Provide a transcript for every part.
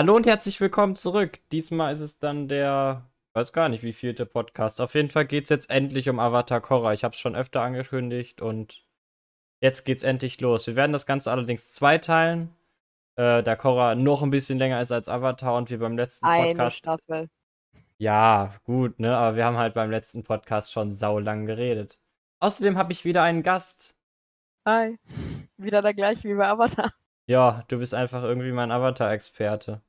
Hallo und herzlich willkommen zurück. Diesmal ist es dann der, weiß gar nicht, wie vielte Podcast. Auf jeden Fall geht es jetzt endlich um Avatar Korra. Ich habe es schon öfter angekündigt und jetzt geht's endlich los. Wir werden das Ganze allerdings zweiteilen, äh, da Korra noch ein bisschen länger ist als Avatar und wir beim letzten Eine Podcast. Staffel. Ja, gut, ne? Aber wir haben halt beim letzten Podcast schon saulang geredet. Außerdem habe ich wieder einen Gast. Hi. Wieder der gleiche wie bei Avatar. Ja, du bist einfach irgendwie mein Avatar-Experte.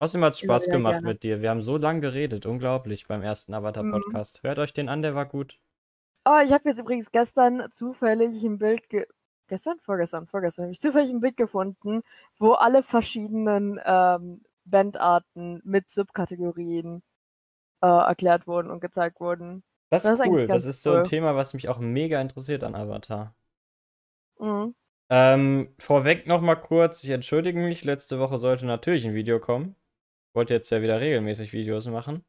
Außerdem hat es Spaß wieder gemacht gerne. mit dir. Wir haben so lang geredet. Unglaublich beim ersten Mhm. Avatar-Podcast. Hört euch den an, der war gut. Oh, ich habe jetzt übrigens gestern zufällig ein Bild ge gestern? Vorgestern, vorgestern habe ich zufällig ein Bild gefunden, wo alle verschiedenen ähm, Bandarten mit Subkategorien äh, erklärt wurden und gezeigt wurden. Das Das ist cool. Das ist so ein cool. Thema, was mich auch mega interessiert an Avatar. Mhm. Ähm, vorweg noch mal kurz, ich entschuldige mich, letzte Woche sollte natürlich ein Video kommen. Wollte jetzt ja wieder regelmäßig Videos machen.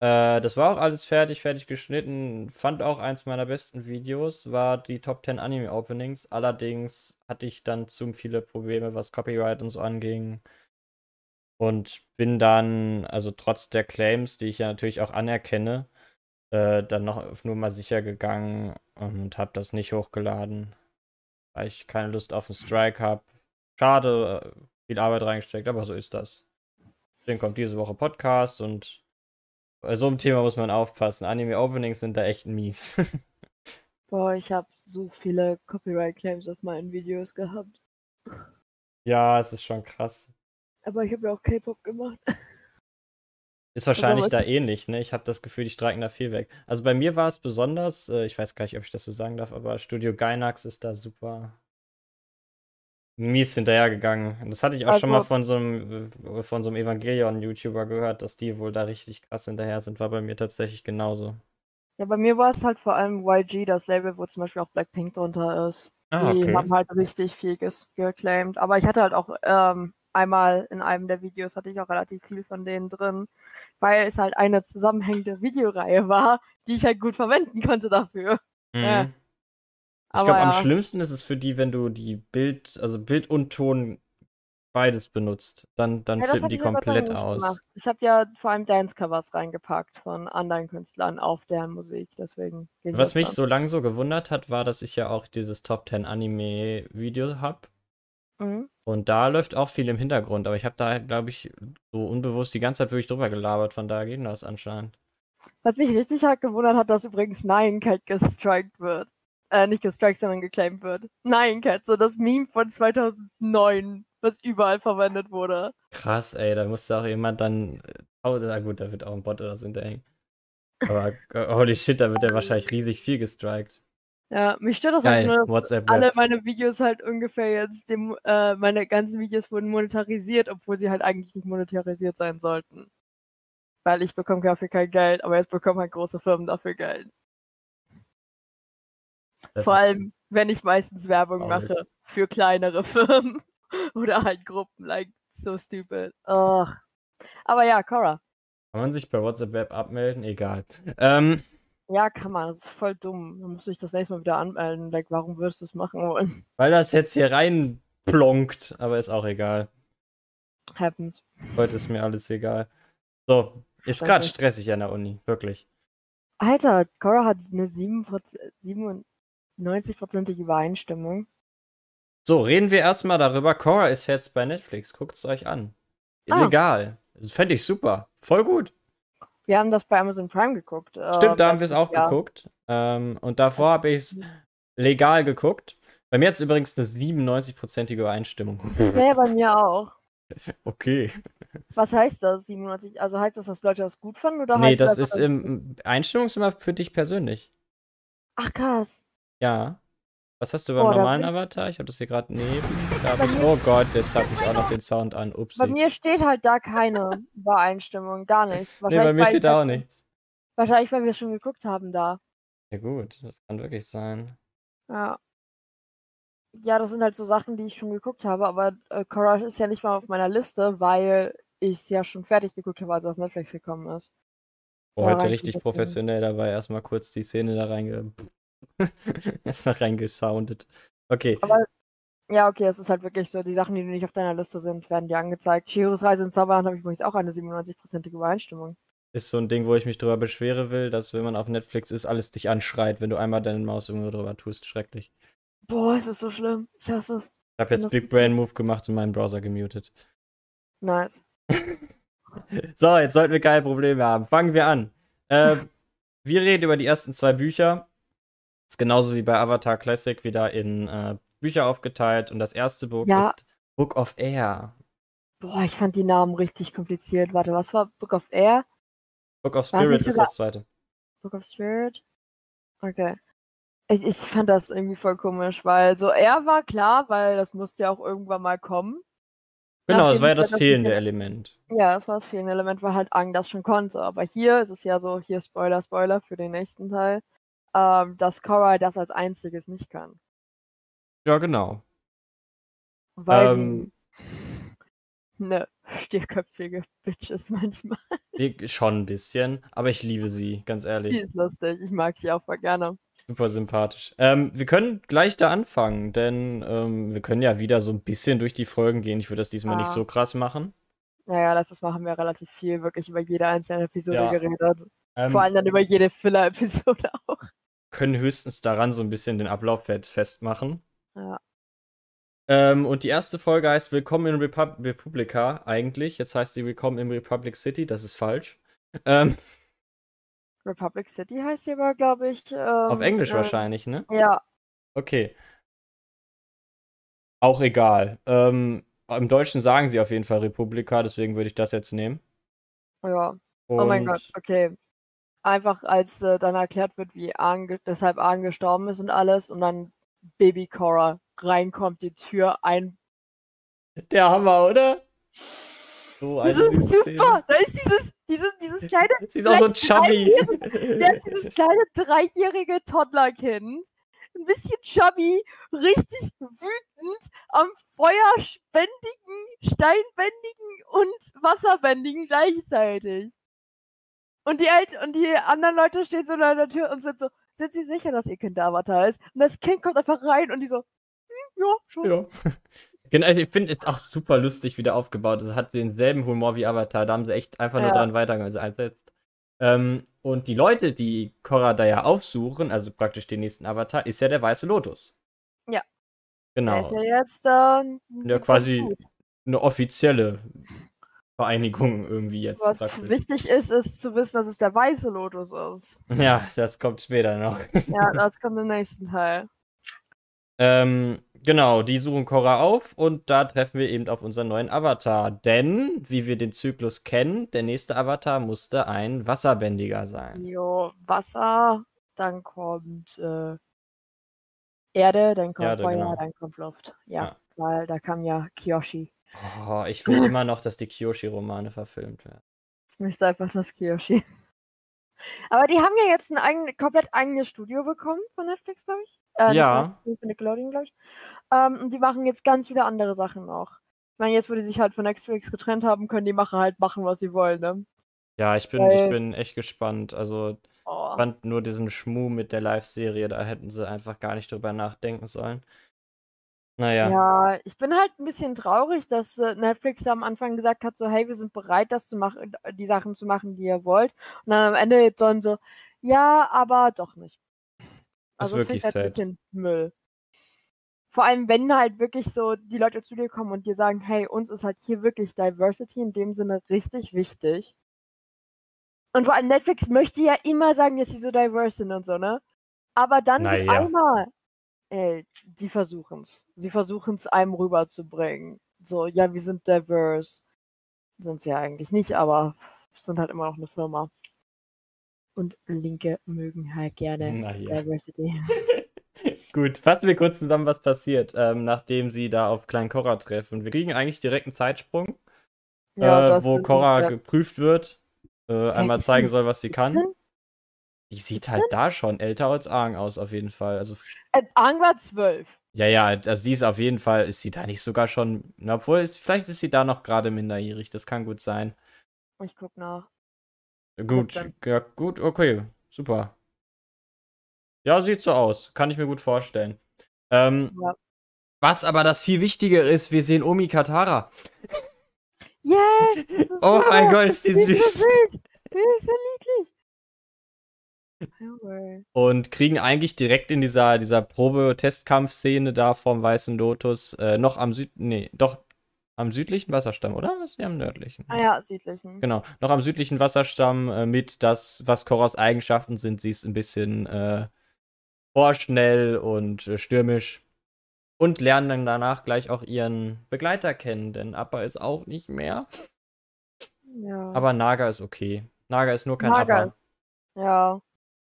Äh, das war auch alles fertig, fertig geschnitten. Fand auch eins meiner besten Videos, war die Top 10 Anime Openings. Allerdings hatte ich dann zu viele Probleme, was Copyright und so anging. Und bin dann, also trotz der Claims, die ich ja natürlich auch anerkenne, äh, dann noch auf Nummer sicher gegangen und habe das nicht hochgeladen weil ich keine Lust auf einen Strike habe. Schade, äh, viel Arbeit reingesteckt, aber so ist das. Deswegen kommt diese Woche Podcast und bei so einem Thema muss man aufpassen. Anime-Openings sind da echt mies. Boah, ich habe so viele Copyright-Claims auf meinen Videos gehabt. ja, es ist schon krass. Aber ich habe ja auch K-Pop gemacht. Ist wahrscheinlich was- da ähnlich, ne? Ich habe das Gefühl, die streiken da viel weg. Also bei mir war es besonders, äh, ich weiß gar nicht, ob ich das so sagen darf, aber Studio Gainax ist da super mies hinterhergegangen. Und Das hatte ich auch schon mal Also- von so einem, äh, von so einem Evangelion-YouTuber gehört, dass die wohl da richtig krass hinterher sind. War bei mir tatsächlich genauso. Ja, bei mir war es halt vor allem YG, das Label, wo zum Beispiel auch Blackpink drunter ist. Ah, Die okay. haben halt richtig viel ges geclaimed. Aber ich hatte halt auch ähm, einmal in einem der Videos hatte ich auch relativ viel von denen drin, weil es halt eine zusammenhängende Videoreihe war, die ich halt gut verwenden konnte dafür. Mhm. Ja. Ich glaube, am ja. schlimmsten ist es für die, wenn du die Bild, also Bild und Ton beides benutzt. Dann, dann Ja, flippen die komplett aus. gemacht. Ich habe ja vor allem Dance-Covers reingepackt von anderen Künstlern auf deren Musik, deswegen Was mich dann. so lang so gewundert hat, war, dass ich ja auch dieses Top 10 Anime-Video habe. Mhm. Und da läuft auch viel im Hintergrund. Aber ich habe da, glaube ich, so unbewusst die ganze Zeit wirklich drüber gelabert. Von daher ging das anscheinend. Was mich richtig halt gewundert hat, dass übrigens Nine Cat gestrikt wird. Äh, nicht gestrikt, sondern geclaimed wird. Nine Cat, so das Meme von 2009, was überall verwendet wurde. Krass, ey. Da musste auch jemand dann. Oh, na gut, da wird auch ein Bot oder so hinterhängen. Aber äh, holy shit, da wird ja wahrscheinlich riesig viel gestrikt. Ja, mich stört das halt Geil, nur, dass WhatsApp alle meine Videos halt ungefähr jetzt, dem, äh, meine ganzen Videos wurden monetarisiert, obwohl sie halt eigentlich nicht monetarisiert sein sollten. Weil ich bekomme dafür kein Geld, aber jetzt bekommen halt große Firmen dafür Geld. Das Vor allem, wenn ich meistens Werbung traurig. mache für kleinere Firmen oder halt Gruppen, like so stupid. Ugh. Aber ja, Cora. Kann man sich bei WhatsApp Web abmelden? Egal. Ähm, Ja, kann man. Das ist voll dumm. Dann muss ich das nächste Mal wieder anmelden. Like, warum würdest du es machen wollen? weil das jetzt hier reinplonkt, aber ist auch egal. Happens. Heute ist mir alles egal. So, ist gerade stressig an der Uni, wirklich. Alter, Cora hat eine 7%, 97-prozentige Übereinstimmung. So, reden wir erstmal darüber. Cora ist jetzt bei Netflix. Guckt es euch an. Ah. Illegal. Das fände ich super. Voll gut. Wir haben das bei Amazon Prime geguckt. äh, Stimmt, da haben wir es auch Jahr. geguckt. Ähm, und davor Das- habe ich es legal geguckt. Bei mir hat es übrigens eine 97-prozentige Übereinstimmung. Ja, ja, bei mir auch. Okay. Was heißt das, 97? Also heißt das, dass Leute das gut fanden? Oder Nee, heißt das einfach, ist im Einstellung ist immer für dich persönlich. Ach, krass. Ja. Was hast du beim Oh, normalen Avatar? Ich habe das hier gerade neben. Ich, oh Gott, jetzt habe ich auch noch den Sound an. Upsi. Bei mir steht halt da keine Übereinstimmung, gar nichts. nee, bei mir steht da auch nichts. Wahrscheinlich, weil wir es schon geguckt haben da. Ja gut, das kann wirklich sein. Ja. Ja, das sind halt so Sachen, die ich schon geguckt habe, aber äh, Cora ist ja nicht mal auf meiner Liste, weil ich es ja schon fertig geguckt habe, als es auf Netflix gekommen ist. Oh, heute richtig professionell dabei. Erstmal kurz die Szene da reinge. Erstmal reingesoundet. Okay. Aber Ja, okay, es ist halt wirklich so, die Sachen, die nicht auf deiner Liste sind, werden dir angezeigt. Chihiros Reise ins Zauberland habe ich übrigens auch eine 97%ige Übereinstimmung. Ist so ein Ding, wo ich mich drüber beschwere will, dass wenn man auf Netflix ist, alles dich anschreit, wenn du einmal deine Maus irgendwo drüber tust. Schrecklich. Boah, es ist so schlimm. Ich hasse es. Ich habe jetzt Big Brain Move gemacht und meinen Browser gemutet. Nice. so, jetzt sollten wir keine Probleme haben. Fangen wir an. Äh, wir reden über die ersten zwei Bücher. Ist genauso wie bei Avatar Classic wieder in äh, Bücher aufgeteilt. Und das erste Buch Ja. ist Book of Air. Boah, ich fand die Namen richtig kompliziert. Warte, was war Book of Air? Book of Spirit ist sogar- das zweite. Book of Spirit? Okay. Ich, ich fand das irgendwie voll komisch, weil so er war klar, weil das musste ja auch irgendwann mal kommen. Genau, das Nachdem war ja das das fehlende nicht- Element. Ja, das war das fehlende Element, weil halt Ang das schon konnte. Aber hier ist es ja so, hier Spoiler, Spoiler für den nächsten Teil, ähm, dass Korra das als einziges nicht kann. Ja, genau. Weil Ähm. sie eine stierköpfige Bitch ist manchmal. Schon ein bisschen, aber ich liebe sie, ganz Die ehrlich. ist lustig, ich mag sie auch voll gerne. Super sympathisch. Ähm, wir können gleich da anfangen, denn ähm, wir können ja wieder so ein bisschen durch die Folgen gehen. Ich würde das diesmal nicht Ah. so krass machen. Naja, letztes Mal haben wir relativ viel wirklich über jede einzelne Episode Ja. geredet. Ähm, Vor allem dann über jede Filler-Episode auch. Können höchstens daran so ein bisschen den Ablauf fest- festmachen. Ja. Ähm, und die erste Folge heißt Willkommen in Repub Republika eigentlich. Jetzt heißt sie Willkommen in Republic City. Das ist falsch. Ähm, Republic City heißt sie aber, glaube ich. Ähm, auf Englisch äh, wahrscheinlich, ne? Ja, Okay. Auch egal. Ähm, im Deutschen sagen sie auf jeden Fall Republika, deswegen würde ich das jetzt nehmen. ja. Und Oh mein Gott, okay. Einfach als äh, dann erklärt wird, wie ge- deshalb Aang gestorben ist und alles und dann Baby Cora reinkommt, die Tür ein. Der Hammer, oder? So eine Das ist süße Szene. super! Da ist dieses, dieses, dieses kleine, Sie ist auch so chubby. da ist dieses kleine dreijährige Toddlerkind. Ein bisschen chubby, richtig wütend, am feuerspendigen, steinbändigen und wasserbändigen gleichzeitig. Und die, El und die anderen Leute stehen so an der Tür und sind so, sind sie sicher, dass ihr Kind der Avatar ist? Und das Kind kommt einfach rein und die so, hm, ja, schon. Ja. Genau, also ich finde es auch super lustig wieder aufgebaut. Es hat denselben Humor wie Avatar. Da haben sie echt einfach nur Ja. dran weitergesetzt. Ähm, und die Leute, die Korra da ja aufsuchen, also praktisch den nächsten Avatar, ist ja der Weiße Lotus. Ja. Der Genau. ist ja jetzt äh, Ja, quasi eine offizielle Vereinigung irgendwie jetzt. Was praktisch. wichtig ist, ist zu wissen, dass es der weiße Lotus ist. Ja, das kommt später noch. Ja, das kommt im nächsten Teil. Ähm, genau, die suchen Korra auf und da treffen wir eben auf unseren neuen Avatar. Denn, wie wir den Zyklus kennen, der nächste Avatar musste ein Wasserbändiger sein. Jo, Wasser, dann kommt äh, Erde, dann kommt Erde, Feuer, genau. dann kommt Luft. Ja, Ja. weil da kam ja Kiyoshi. Oh, ich will immer noch, dass die Kyoshi-Romane verfilmt werden. Ich möchte einfach das Kiyoshi. Aber die haben ja jetzt ein eigen, komplett eigenes Studio bekommen von Netflix, glaube ich. Äh, Ja. von Nickelodeon, glaube ich. Ähm, und die machen jetzt ganz viele andere Sachen noch. Ich meine, jetzt, wo die sich halt von Netflix getrennt haben, können die Macher halt machen, was sie wollen, ne? Ja, ich bin, Weil- ich bin echt gespannt. Also, Oh. ich fand nur diesen Schmuh mit der Live-Serie, da hätten sie einfach gar nicht drüber nachdenken sollen. Naja. Ja, ich bin halt ein bisschen traurig, dass äh, Netflix am Anfang gesagt hat, so, hey, wir sind bereit, das zu machen, die Sachen zu machen, die ihr wollt. Und dann am Ende jetzt sollen so, ja, aber doch nicht. Das ist Also das wirklich halt ein sad. bisschen Müll. Vor allem, wenn halt wirklich so die Leute zu dir kommen und dir sagen, hey, uns ist halt hier wirklich Diversity in dem Sinne richtig wichtig. Und vor allem Netflix möchte ja immer sagen, dass sie so diverse sind und so, ne? Aber dann Naja. einmal, ey, die versuchen's. Sie versuchen's einem rüberzubringen. So, ja, wir sind diverse. Sind sie ja eigentlich nicht, aber sind halt immer noch eine Firma. Und Linke mögen halt gerne Naja. Diversity. Gut, fassen wir kurz zusammen, was passiert, ähm, nachdem sie da auf Klein Korra treffen. Wir kriegen eigentlich direkt einen Zeitsprung, äh, das wo Korra ja. geprüft wird, äh, einmal zeigen soll, was sie kann. 17? Die sieht halt da schon älter als Aang aus, auf jeden Fall. Also, Äh, Aang war zwölf. ja, ja, also sie ist auf jeden Fall, ist sie da nicht sogar schon, na, obwohl, ist, vielleicht ist sie da noch gerade minderjährig, das kann gut sein. Ich guck nach. Gut, 17. ja, gut, okay, super. Ja, sieht so aus, kann ich mir gut vorstellen. Ähm, Ja. Was aber das viel Wichtigere ist, wir sehen Omi Katara. Yes! Oh mein Gott, ist die Die süß. Die ist so niedlich. Und kriegen eigentlich direkt in dieser, dieser Probe-Testkampf-Szene da vom Weißen Lotus äh, noch am Süd. Nee, doch am südlichen Wasserstamm, oder? Die am nördlichen? Ah ja, südlichen. Genau, noch am südlichen Wasserstamm äh, mit das, was Korras Eigenschaften sind. Sie ist ein bisschen äh, vorschnell und äh, stürmisch. Und lernen dann danach gleich auch ihren Begleiter kennen, denn Appa ist auch nicht mehr. Ja. Aber Naga ist okay. Naga ist nur kein Naga Appa. Ja.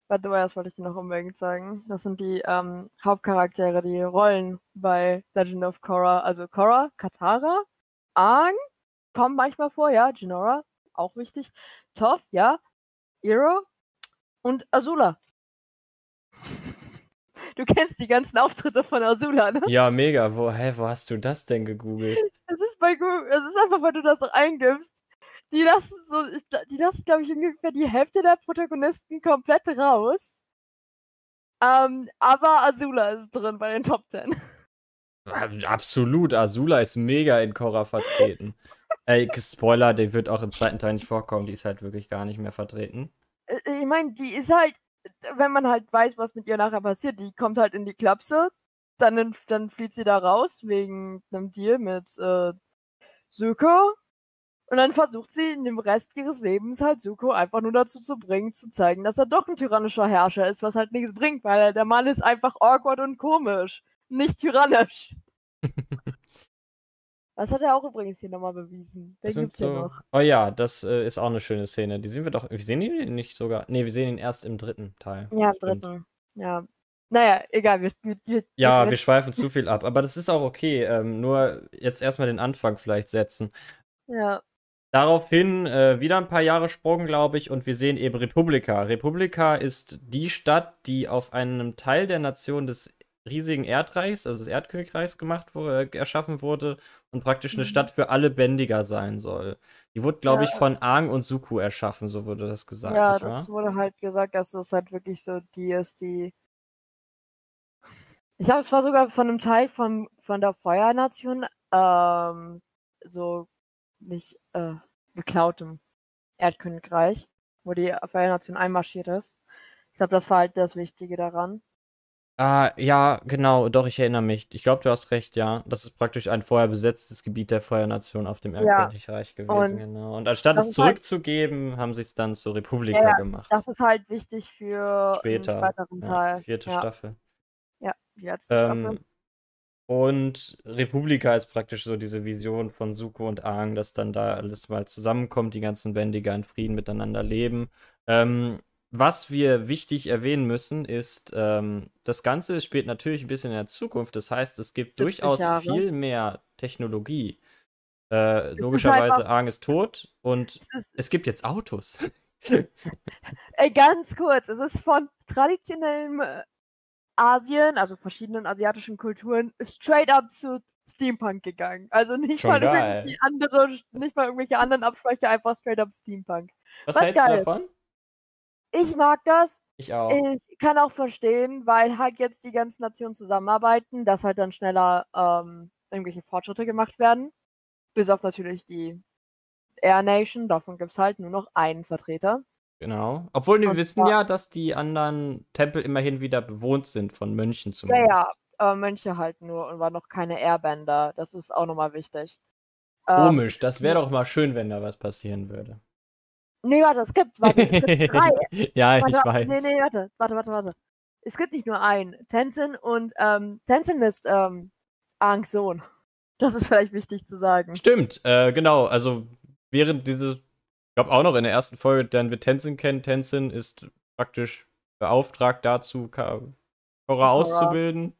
By the way, das wollte ich dir noch unbedingt sagen. Das sind die ähm, Hauptcharaktere, die Rollen bei Legend of Korra. Also Korra, Katara, Aang, kommen manchmal vor, ja. Jinora, auch wichtig. Toph, ja. Iro und Azula. Du kennst die ganzen Auftritte von Azula, ne? Ja, mega. Wo, hä, wo hast du das denn gegoogelt? Das ist bei Google, es ist einfach, weil du das eingibst. Die lassen so, die lassen, glaube ich, ungefähr die Hälfte der Protagonisten komplett raus. Ähm, aber Azula ist drin bei den Top Ten. Absolut, Azula ist mega in Korra vertreten. Ey, Spoiler, die wird auch im zweiten Teil nicht vorkommen, die ist halt wirklich gar nicht mehr vertreten. Äh, Ich meine, die ist halt, wenn man halt weiß, was mit ihr nachher passiert, die kommt halt in die Klapse, dann, dann flieht sie da raus wegen einem Deal mit äh, Zuko. Und dann versucht sie in dem Rest ihres Lebens halt Zuko einfach nur dazu zu bringen, zu zeigen, dass er doch ein tyrannischer Herrscher ist, was halt nichts bringt, weil er, der Mann ist einfach awkward und komisch, nicht tyrannisch. Das hat er auch übrigens hier nochmal bewiesen. Den gibt's ja so. noch. Oh ja, das äh, ist auch eine schöne Szene. Die sehen wir doch. Wir sehen ihn nicht sogar. Nee, wir sehen ihn erst im dritten Teil. Ja, im Stimmt. dritten. Ja. Naja, egal. Wir, wir, wir, Ja, wir, wir schweifen zu viel ab. Aber das ist auch okay. Ähm, nur jetzt erstmal den Anfang vielleicht setzen. ja. Daraufhin äh, wieder ein paar Jahre Sprung, glaube ich, und wir sehen eben Republika. Republika ist die Stadt, die auf einem Teil der Nation des riesigen Erdreichs, also des Erdkönigreichs gemacht wurde, äh, erschaffen wurde und praktisch eine Mhm. Stadt für alle Bändiger sein soll. Die wurde, glaube ich, Ja. von Aang und Suku erschaffen, so wurde das gesagt, Ja, das wurde halt gesagt, dass das halt wirklich so die ist, die. Ich glaube, es war sogar von einem Teil von, von der Feuernation, ähm, so nicht äh, geklautem Erdkönigreich, wo die Feuernation einmarschiert ist. Ich glaube, das war halt das Wichtige daran. Ah, ja, genau, doch, ich erinnere mich. Ich glaube, du hast recht, ja. Das ist praktisch ein vorher besetztes Gebiet der Feuernation auf dem Ja, Erdkönigreich gewesen, und genau. Und anstatt es halt- zurückzugeben, haben sie es dann zur Ja, Republika ja, gemacht. das ist halt wichtig für Später, einen späteren ja, Teil. vierte ja, Staffel. ja, die letzte Staffel. Und Republika ist praktisch so diese Vision von Suko und Aang, dass dann da alles mal zusammenkommt, die ganzen Bändiger in Frieden miteinander leben. Ähm, was wir wichtig erwähnen müssen, ist, ähm, das Ganze spielt natürlich ein bisschen in der Zukunft. Das heißt, es gibt 70 durchaus Jahre. viel mehr Technologie. Äh, ist logischerweise, einfach- Aang ist tot und Es ist, es gibt jetzt Autos. Ey, ganz kurz, es ist von traditionellem äh, Asien, also verschiedenen asiatischen Kulturen, straight up zu Steampunk gegangen. Also nicht Schon mal geil. irgendwie andere, nicht mal irgendwelche anderen Absprecher, einfach straight up Steampunk. Was, Was hältst du geil. davon? Ich mag das. Ich auch. Ich kann auch verstehen, weil halt jetzt die ganzen Nationen zusammenarbeiten, dass halt dann schneller ähm, irgendwelche Fortschritte gemacht werden. Bis auf natürlich die Air Nation, davon gibt es halt nur noch einen Vertreter. Genau. Obwohl wir Und wissen zwar- ja, dass die anderen Tempel immerhin wieder bewohnt sind von Mönchen Ja, zumindest. ja, aber Mönche halt nur und war noch keine Airbender. Das ist auch nochmal wichtig. Ähm, Komisch, das wäre doch mal schön, wenn da was passieren würde. nee, warte, es gibt, warte, es gibt drei. ja, ich Warte, weiß. nee, nee, warte, warte, warte, warte. Es gibt nicht nur einen. Tenzin und ähm, Tenzin ist ähm, Aangs Sohn. Das ist vielleicht wichtig zu sagen. Stimmt, äh, genau. Also während diese, ich glaube auch noch in der ersten Folge, dann wir Tenzin kennen. Tenzin ist praktisch beauftragt dazu, Korra auszubilden.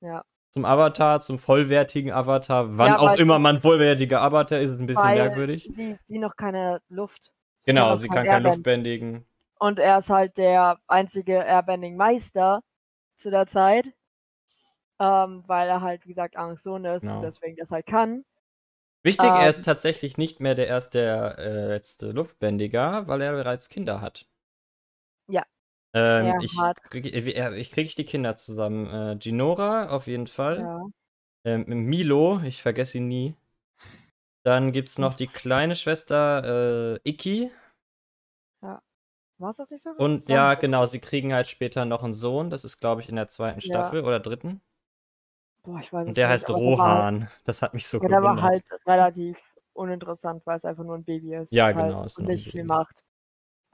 Ja. Zum Avatar, zum vollwertigen Avatar. Wann Ja, auch immer man vollwertiger Avatar ist, ist ein bisschen merkwürdig. Sie, sie noch keine Luft. sie Genau, noch sie kann kein. Luftbändigen. Und er ist halt der einzige Airbending-Meister zu der Zeit. Ähm, weil er halt, wie gesagt, Sohn ist Genau. und deswegen das halt kann. Wichtig, er Ähm. ist tatsächlich nicht mehr der erste äh, letzte Luftbändiger, weil er bereits Kinder hat. Ja. Ähm, Er ich hat- kriege ich krieg ich die Kinder zusammen. Äh, Ginora auf jeden Fall. Ja. Ähm, Milo, ich vergesse ihn nie. Dann gibt es noch die kleine Schwester äh, Iki. War es das nicht so? Und ja, genau, sie kriegen halt später noch einen Sohn. Das ist, glaube ich, in der zweiten Ja. Staffel oder dritten. Boah, ich weiß Und der heißt der war Rohan. Das hat mich so Ja, der war gewundert. halt relativ uninteressant, weil es einfach nur ein Baby ist. Ja, halt, genau, Und nicht viel Baby. macht.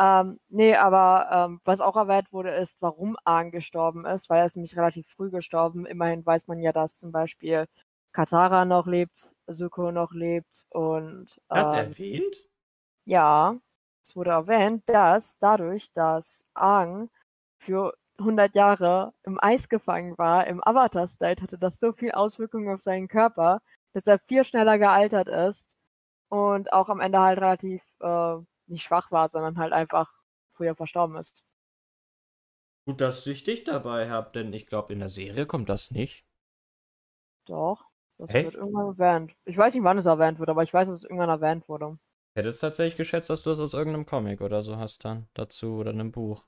Ähm, nee, aber ähm, was auch erwähnt wurde, ist, warum Aang gestorben ist, weil er ist nämlich relativ früh gestorben. Immerhin weiß man ja, dass zum Beispiel Katara noch lebt, Zuko noch lebt und Das ähm, erwähnt? ja, es wurde erwähnt, dass dadurch, dass Aang für 100 Jahre im Eis gefangen war, im Avatar-State, hatte das so viel Auswirkungen auf seinen Körper, dass er viel schneller gealtert ist und auch am Ende halt relativ äh, nicht schwach war, sondern halt einfach früher verstorben ist. Gut, dass ich dich dabei habe, denn ich glaube, in der Serie kommt das nicht. Doch, das Echt? wird irgendwann erwähnt. Ich weiß nicht, wann es erwähnt wird, aber ich weiß, dass es irgendwann erwähnt wurde. Hätte es tatsächlich geschätzt, dass du das aus irgendeinem Comic oder so hast dann dazu oder einem Buch.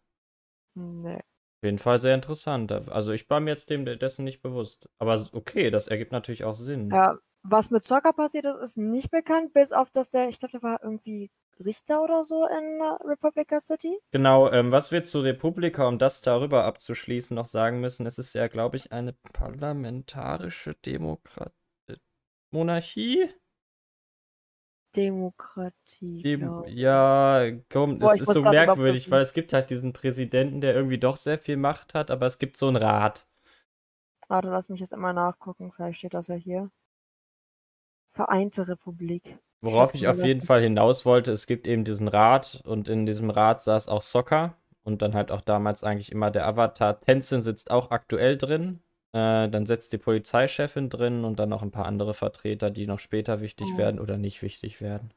Nee. Auf jeden Fall sehr interessant. Also ich war mir jetzt dem dessen nicht bewusst. Aber okay, das ergibt natürlich auch Sinn. Ja, was mit Sokka passiert ist, ist nicht bekannt, bis auf, dass der, ich glaube, der war irgendwie Richter oder so in äh, Republica City. Genau, ähm, was wir zu Republika, um das darüber abzuschließen, noch sagen müssen, es ist ja, glaube ich, eine parlamentarische Demokratie. Monarchie? Demokratie. Dem, ja, komm, Boah, es ich ist so merkwürdig, weil es gibt halt diesen Präsidenten, der irgendwie doch sehr viel Macht hat, aber es gibt so einen Rat. Warte, lass mich jetzt immer nachgucken. Vielleicht steht das ja hier. Vereinte Republik. Worauf ich auf das jeden Fall das. hinaus wollte, es gibt eben diesen Rat und in diesem Rat saß auch Sokka und dann halt auch damals eigentlich immer der Avatar. Tenzin sitzt auch aktuell drin. Äh, dann sitzt die Polizeichefin drin und dann noch ein paar andere Vertreter, die noch später wichtig Oh. werden oder nicht wichtig werden.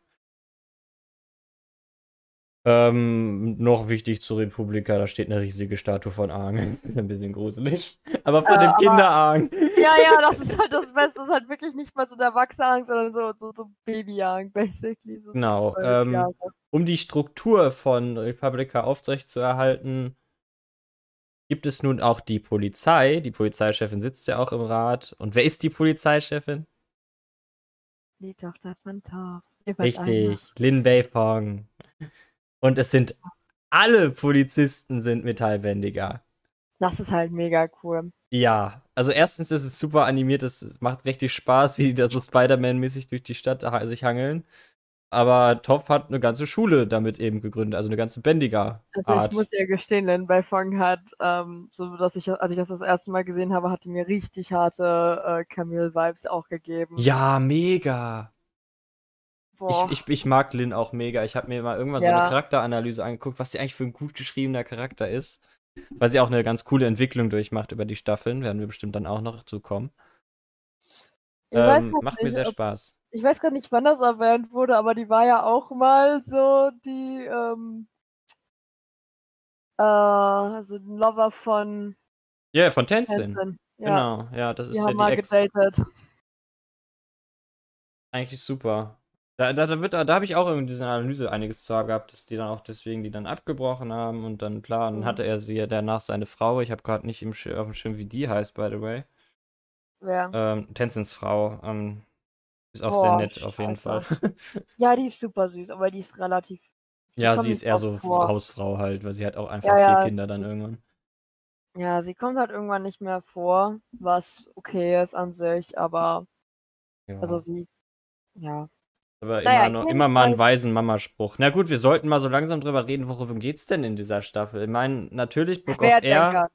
Ähm, noch wichtig zur Republika, da steht eine riesige Statue von Aang. Ist ein bisschen gruselig. Aber von Äh, dem Kinder-Aang. Ja, ja, das ist halt das Beste. Das ist halt wirklich nicht mal so der Wachsang, sondern so, so, so Baby-Young, basically. So Genau, ähm. Um die Struktur von Republika aufrechtzuerhalten, gibt es nun auch die Polizei. Die Polizeichefin sitzt ja auch im Rat. Und wer ist die Polizeichefin? Die Tochter von einer. Richtig, Lin Beifong. Und es sind alle Polizisten sind Metallbändiger. Das ist halt mega cool. Ja, also erstens ist es super animiert, es macht richtig Spaß, wie die da so Spider-Man-mäßig durch die Stadt sich hangeln. Aber Topf hat eine ganze Schule damit eben gegründet, also eine ganze Bändiger Also Art. ich muss ja gestehen, Lin Beifong hat, ähm, so dass ich, als ich das das erste Mal gesehen habe, hat die mir richtig harte äh, Camille-Vibes auch gegeben. Ja, mega. Ich, ich, ich mag Lin auch mega. Ich habe mir mal irgendwann so Ja. eine Charakteranalyse angeguckt, was sie eigentlich für ein gut geschriebener Charakter ist. Weil sie auch eine ganz coole Entwicklung durchmacht über die Staffeln. Werden wir bestimmt dann auch noch zukommen. Ähm, grad macht mir nicht, sehr ob- Spaß. Ich weiß gar nicht, wann das erwähnt wurde, aber die war ja auch mal so die, ähm, äh, so ein Lover von Ja, von Tenzin. Tenzin. Ja, Genau, ja, das ist die ja haben die mal Ex. gedatet. Eigentlich super. Da, da, da, wird, da, da habe ich auch irgendwie diese Analyse einiges zu gehabt, dass die dann auch deswegen die dann abgebrochen haben und dann, klar, dann Mhm. hatte er sie ja danach seine Frau. Ich habe gerade nicht im, auf dem Schirm, wie die heißt, by the way. Ja. Ähm, Tenzins Frau. Ähm, ist auch sehr Boah, nett, auf jeden Fall. ja, die ist super süß, aber die ist relativ. ja, kommt sie ist eher so vor. Hausfrau halt, weil sie hat auch einfach Ja, vier ja. Kinder dann irgendwann. Ja, sie kommt halt irgendwann nicht mehr vor, was okay ist an sich, aber Ja. also sie, ja. Aber naja, immer, noch, immer mal einen Fall- weisen Mamaspruch. Na gut, wir sollten mal so langsam drüber reden, worum geht's denn in dieser Staffel? Ich meine, natürlich. Querdenker. Gen-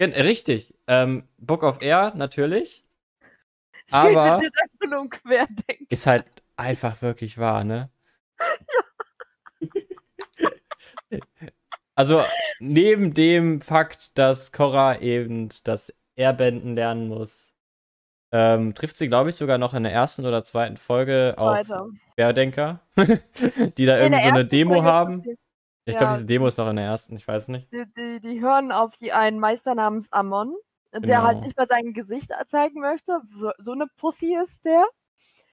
Richtig. Ähm, Book of Air, natürlich. Aber-. Ist halt einfach wirklich wahr, ne? Also, neben dem Fakt, dass Korra eben das Airbenden lernen muss, ähm, trifft sie, glaube ich, sogar noch in der ersten oder zweiten Folge auf Weiter. Querdenker, die da irgendwie so eine Demo haben. passiert- Ich Ja. glaube, diese Demo ist noch in der ersten, ich weiß nicht. Die, die, die hören auf die einen Meister namens Amon, der halt Genau. nicht mal sein Gesicht zeigen möchte. So, so eine Pussy ist der.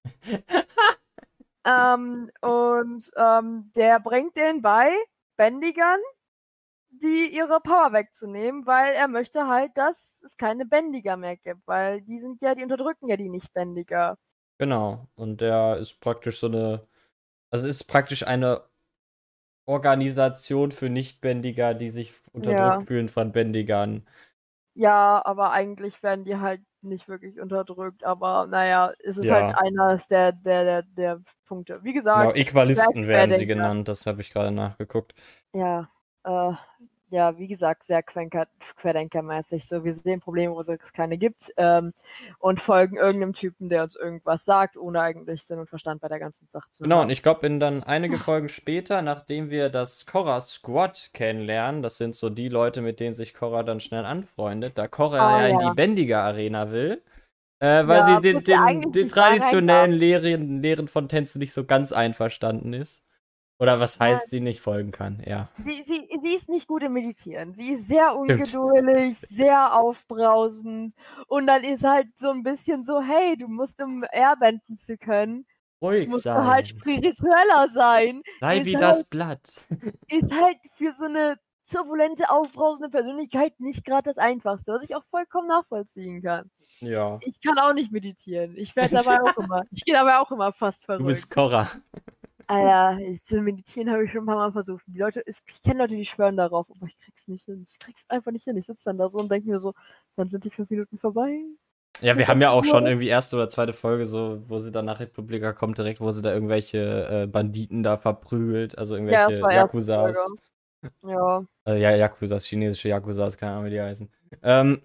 ähm, und ähm, der bringt denen bei, Bändigern, die ihre Power wegzunehmen, weil er möchte halt, dass es keine Bändiger mehr gibt, weil die sind ja, die unterdrücken ja die Nicht-Bändiger. Genau. Und der ist praktisch so eine, also ist praktisch eine Organisation für Nichtbändiger, die sich unterdrückt Ja. fühlen von Bändigern. Ja, aber eigentlich werden die halt nicht wirklich unterdrückt, aber naja, es ist Ja. halt einer der, der, der, der Punkte. Wie Genau, gesagt, Äqualisten sehr werden sie genannt, das habe ich gerade nachgeguckt. ja, äh, ja, wie gesagt, sehr Querdenkermäßig. So, wir sehen Probleme, wo es keine gibt ähm, und folgen irgendeinem Typen, der uns irgendwas sagt, ohne eigentlich Sinn und Verstand bei der ganzen Sache zu Genau, haben. und ich glaube, in dann einige Folgen später, nachdem wir das Korra Squad kennenlernen, das sind so die Leute, mit denen sich Korra dann schnell anfreundet, da Korra Ah, ja in die Bändiger Arena will, äh, weil Ja, sie den, den, den traditionellen. Lehren, Lehren von Tänzen nicht so ganz einverstanden ist. Oder was heißt, sie nicht folgen kann, ja. Sie, sie, sie ist nicht gut im Meditieren. Sie ist sehr Stimmt. ungeduldig, sehr aufbrausend. Und dann ist halt so ein bisschen so, hey, du musst, um airbenden zu können, Ruhig musst du sein. halt spiritueller sein. Sei ist wie halt- das Blatt. Ist halt für so eine turbulente, aufbrausende Persönlichkeit nicht gerade das Einfachste, was ich auch vollkommen nachvollziehen kann. ja. Ich kann auch nicht meditieren. Ich werde dabei auch immer. Ich gehe dabei auch immer fast Du verrückt. bist Korra. Alter, ich, zu meditieren habe ich schon ein paar Mal versucht. Die Leute, ich, kenne Leute, die schwören darauf, aber ich krieg's nicht hin. Ich krieg's einfach nicht hin. Ich sitze dann da so und denke mir so, dann sind die fünf Minuten vorbei. Ja, wir haben ja auch Ja. schon irgendwie erste oder zweite Folge, so, wo sie dann nach Republika kommt, direkt, wo sie da irgendwelche äh, Banditen da verprügelt, also Ja, irgendwelche erste Yakuzas. Ja, Äh, ja, Yakuzas, chinesische Yakuzas, keine Ahnung, wie die heißen. Ähm,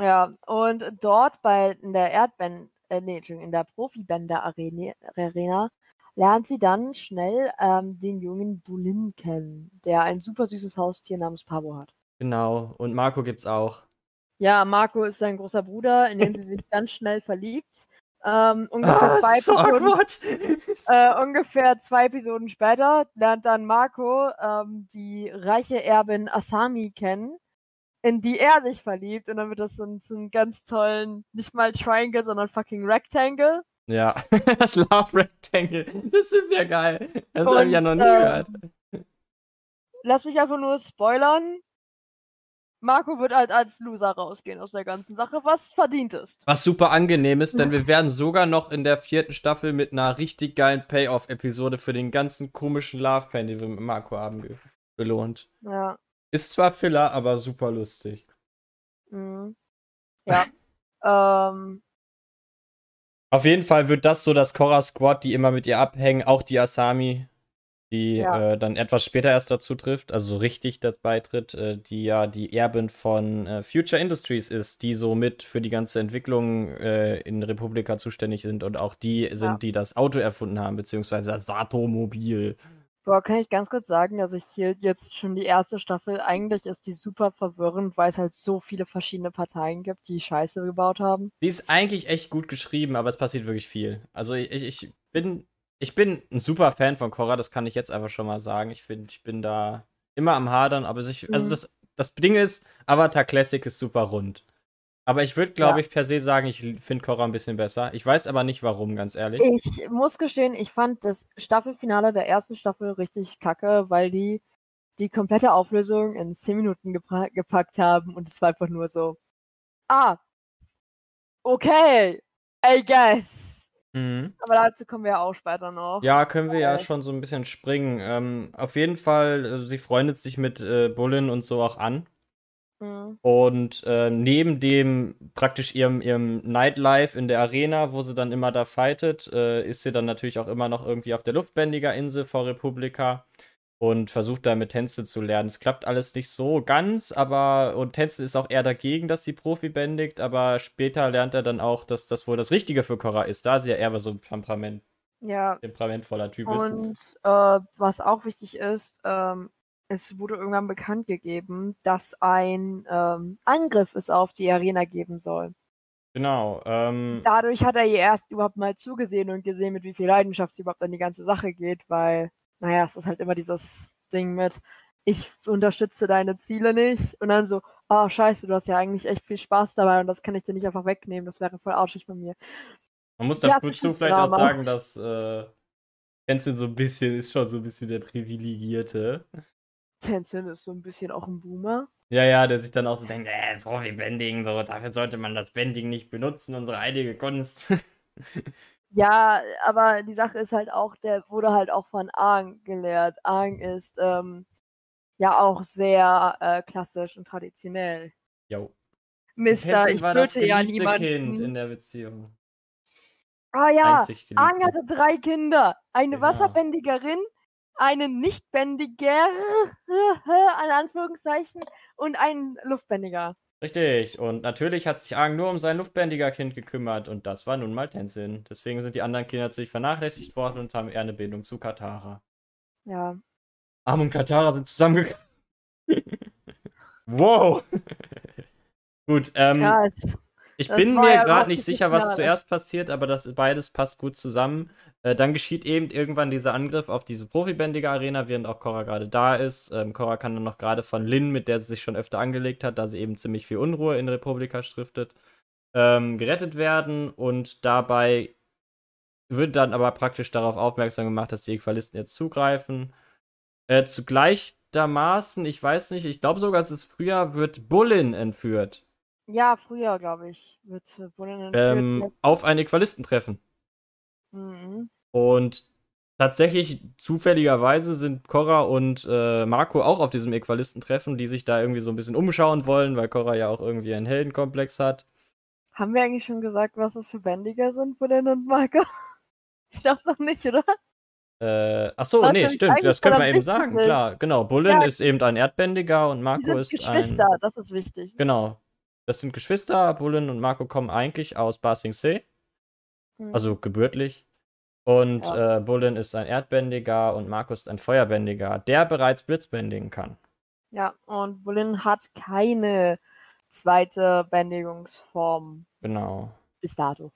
ja. Und dort bei in der Erdband, äh, nee, Entschuldigung, in der Profibänder-Arena Arena, lernt sie dann schnell ähm, den jungen Bulin kennen, der ein super süßes Haustier namens Pabo hat. genau. Und Marco gibt's auch. Ja, Marco ist sein großer Bruder, in den sie sich ganz schnell verliebt. Ähm, ungefähr Ah, zwei so Episoden. Äh, ungefähr zwei Episoden später lernt dann Marco ähm, die reiche Erbin Asami kennen, in die er sich verliebt. Und dann wird das so ein, so ein ganz tollen, nicht mal Triangle, sondern fucking Rectangle. Ja, das Love Rectangle. Das ist ja geil. Das habe ich ja noch nie ähm, gehört. Lass mich einfach nur spoilern. Marco wird halt als Loser rausgehen aus der ganzen Sache, was verdient ist. Was super angenehm ist, denn wir werden sogar noch in der vierten Staffel mit einer richtig geilen Payoff-Episode für den ganzen komischen Love-Fan, den wir mit Marco haben, ge- belohnt. Ja. Ist zwar Filler, aber super lustig. Mhm. Ja. ähm, Auf jeden Fall wird das so das Korra Squad, die immer mit ihr abhängen, auch die Asami, die Ja. äh, dann etwas später erst dazu trifft, also so richtig das beitritt, äh, die ja die Erbin von äh, Future Industries ist, die so mit für die ganze Entwicklung äh, in Republika zuständig sind und auch die sind, Ja. die das Auto erfunden haben, beziehungsweise das Sato-Mobil. Boah, kann ich ganz kurz sagen, dass ich hier jetzt schon die erste Staffel, eigentlich ist die super verwirrend, weil es halt so viele verschiedene Parteien gibt, die Scheiße gebaut haben. Die ist eigentlich echt gut geschrieben, aber es passiert wirklich viel. Also ich, ich bin ich bin ein super Fan von Korra, das kann ich jetzt einfach schon mal sagen. Ich finde, ich bin da immer am Hadern, aber ich, also Mhm. das, das Ding ist, Avatar Classic ist super rund. Aber ich würde, glaube Ja. ich, per se sagen, ich finde Korra ein bisschen besser. Ich weiß aber nicht warum, ganz ehrlich. Ich muss gestehen, ich fand das Staffelfinale der ersten Staffel richtig kacke, weil die die komplette Auflösung in 10 Minuten gepackt haben und es war einfach nur so, ah, okay, I guess. Mhm. Aber dazu kommen wir ja auch später noch. Ja, können wir ja Äh. schon so ein bisschen springen. Ähm, auf jeden Fall, äh, sie freundet sich mit äh, Bullen und so auch an. Mhm. Und äh, neben dem praktisch ihrem, ihrem Nightlife in der Arena, wo sie dann immer da fightet, äh, ist sie dann natürlich auch immer noch irgendwie auf der Luftbändiger-Insel vor Republika und versucht da mit Tänze zu lernen. Es klappt alles nicht so ganz, aber und Tänze ist auch eher dagegen, dass sie Profi bändigt, aber später lernt er dann auch, dass das wohl das Richtige für Korra ist, da sie ja eher so ein Temperament, Ja, temperamentvoller Typ ist. Und äh, was auch wichtig ist, ähm, es wurde irgendwann bekannt gegeben, dass ein ähm, Angriff es auf die Arena geben soll. Genau. Ähm, Dadurch hat er ihr erst überhaupt mal zugesehen und gesehen, mit wie viel Leidenschaft sie überhaupt an die ganze Sache geht, weil, naja, es ist halt immer dieses Ding mit, ich unterstütze deine Ziele nicht und dann so, ah, scheiße, du hast ja eigentlich echt viel Spaß dabei und das kann ich dir nicht einfach wegnehmen, das wäre voll arschig von mir. Man muss Ja, dazu das vielleicht auch sagen, dass äh, Tenzin so ein bisschen, ist schon so ein bisschen der Privilegierte. Tenzin ist so ein bisschen auch ein Boomer. Ja, ja, der sich dann auch so denkt, äh, Profi-Bending, so, dafür sollte man das Bending nicht benutzen, unsere heilige Kunst. Ja, aber die Sache ist halt auch, der wurde halt auch von Aang gelehrt. Aang ist ähm, ja auch sehr äh, klassisch und traditionell. Jo. Mister, ich war das töte ja geliebte Kind niemanden. in der Beziehung. Ah ja, Aang hatte drei Kinder. Eine Genau. Wasserbändigerin, eine Nichtbändiger, in Anführungszeichen, und einen Luftbändiger. Richtig. Und natürlich hat sich Aang nur um sein Luftbändiger-Kind gekümmert und das war nun mal Tenzin. Deswegen sind die anderen Kinder natürlich vernachlässigt worden und haben eher eine Bindung zu Katara. Ja. Aang und Katara sind zusammengekommen. wow. Gut, ähm, Krass. ich das bin mir gerade nicht sicher, was zuerst passiert, aber das beides passt gut zusammen. Äh, dann geschieht eben irgendwann dieser Angriff auf diese Profibändiger-Arena, während auch Korra gerade da ist. Ähm, Korra kann dann noch gerade von Lin, mit der sie sich schon öfter angelegt hat, da sie eben ziemlich viel Unruhe in Republika stiftet, ähm, gerettet werden und dabei wird dann aber praktisch darauf aufmerksam gemacht, dass die Equalisten jetzt zugreifen. Äh, zugleichermaßen, ich weiß nicht, ich glaube sogar, es ist früher, wird Bullin entführt. Ja, früher, glaube ich, wird Bullen entführt. Ähm, auf ein Equalistentreffen. mhm. Und tatsächlich, zufälligerweise sind Korra und äh, Marco auch auf diesem Equalistentreffen, die sich da irgendwie so ein bisschen umschauen wollen, weil Korra ja auch irgendwie einen Heldenkomplex hat. Haben wir eigentlich schon gesagt, was es für Bändiger sind, Bullen und Marco? Ich glaube noch nicht, oder? Äh, ach so, nee, stimmt, das können wir eben sagen, ist. klar, genau. Bullen Ja. ist eben ein Erdbändiger und Die Marco sind ist Geschwister, ein. das ist wichtig. Genau. Das sind Geschwister. Bullen und Marco kommen eigentlich aus Ba Sing Se, Mhm. also gebürtlich. Und Ja. äh, Bullen ist ein Erdbändiger und Marco ist ein Feuerbändiger, der bereits Blitzbändigen kann. Ja, und Bullen hat keine zweite Bändigungsform Genau. bis dato.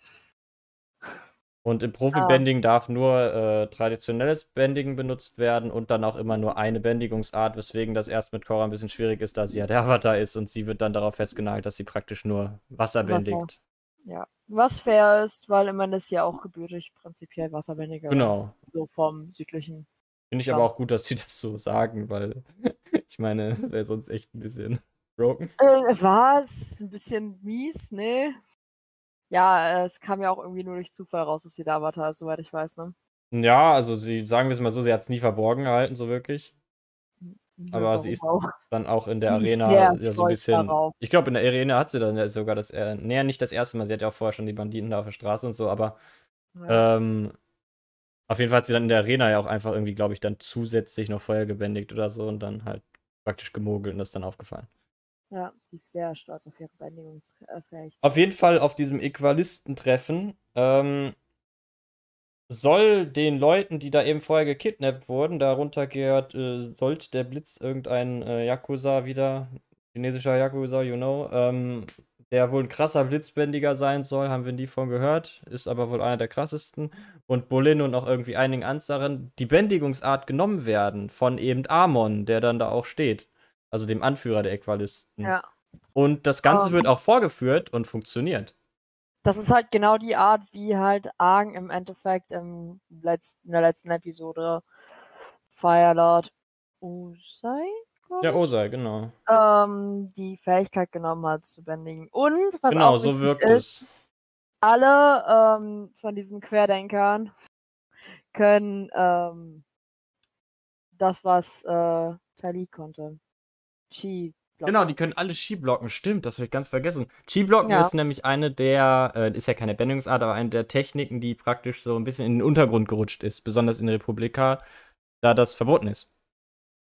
Und im Profi-Bending darf nur äh, traditionelles Bändigen benutzt werden und dann auch immer nur eine Bändigungsart, weswegen das erst mit Korra ein bisschen schwierig ist, da sie ja der Avatar ist und sie wird dann darauf festgenagelt, dass sie praktisch nur Wasser bändigt. Ja. Was fair ist, weil immerhin ist ja auch gebürtig prinzipiell Wasserbändiger. Genau. So vom südlichen. Finde ich Ja. aber auch gut, dass sie das so sagen, weil ich meine, es wäre sonst echt ein bisschen broken. Äh, was? Ein bisschen mies, ne? Ja, es kam ja auch irgendwie nur durch Zufall raus, dass sie Avatar ist, soweit ich weiß, ne? Ja, also sie, sagen wir es mal so, sie hat es nie verborgen gehalten, so wirklich. Ja, Aber sie ist auch? dann auch in der Sie Arena ja so ein bisschen. darauf. Ich glaube, in der Arena hat sie dann sogar das, äh, nee, nicht das erste Mal, sie hat ja auch vorher schon die Banditen da auf der Straße und so, aber Ja. ähm, auf jeden Fall hat sie dann in der Arena ja auch einfach irgendwie, glaube ich, dann zusätzlich noch Feuer gebändigt oder so und dann halt praktisch gemogelt und das ist dann aufgefallen. ja, sie ist sehr stolz auf ihre Bändigungsfähigkeit. Auf jeden Fall auf diesem Äqualistentreffen ähm, soll den Leuten, die da eben vorher gekidnappt wurden, darunter gehört, äh, sollte der Blitz irgendein äh, Yakuza wieder, chinesischer Yakuza, you know, ähm, der wohl ein krasser Blitzbändiger sein soll, haben wir nie von gehört, ist aber wohl einer der krassesten. Und Bolin und auch irgendwie einigen anderen die Bändigungsart genommen werden von eben Amon, der dann da auch steht. Also dem Anführer der Äqualisten. Ja. Und das Ganze Ähm. wird auch vorgeführt und funktioniert. Das ist halt genau die Art, wie halt Aang im Endeffekt im letzten, in der letzten Episode Firelord Usai, Ja, Osei, genau. ähm, die Fähigkeit genommen hat zu bändigen. Und was Genau, auch so wirkt ist, es. alle ähm, von diesen Querdenkern können ähm, das, was äh, Tali konnte. Chi. Genau, die können alle Ski blocken, stimmt, das habe ich ganz vergessen. Ski blocken Ja. ist nämlich eine der, äh, ist ja keine Bändigungsart, aber eine der Techniken, die praktisch so ein bisschen in den Untergrund gerutscht ist, besonders in Republika, da das verboten ist.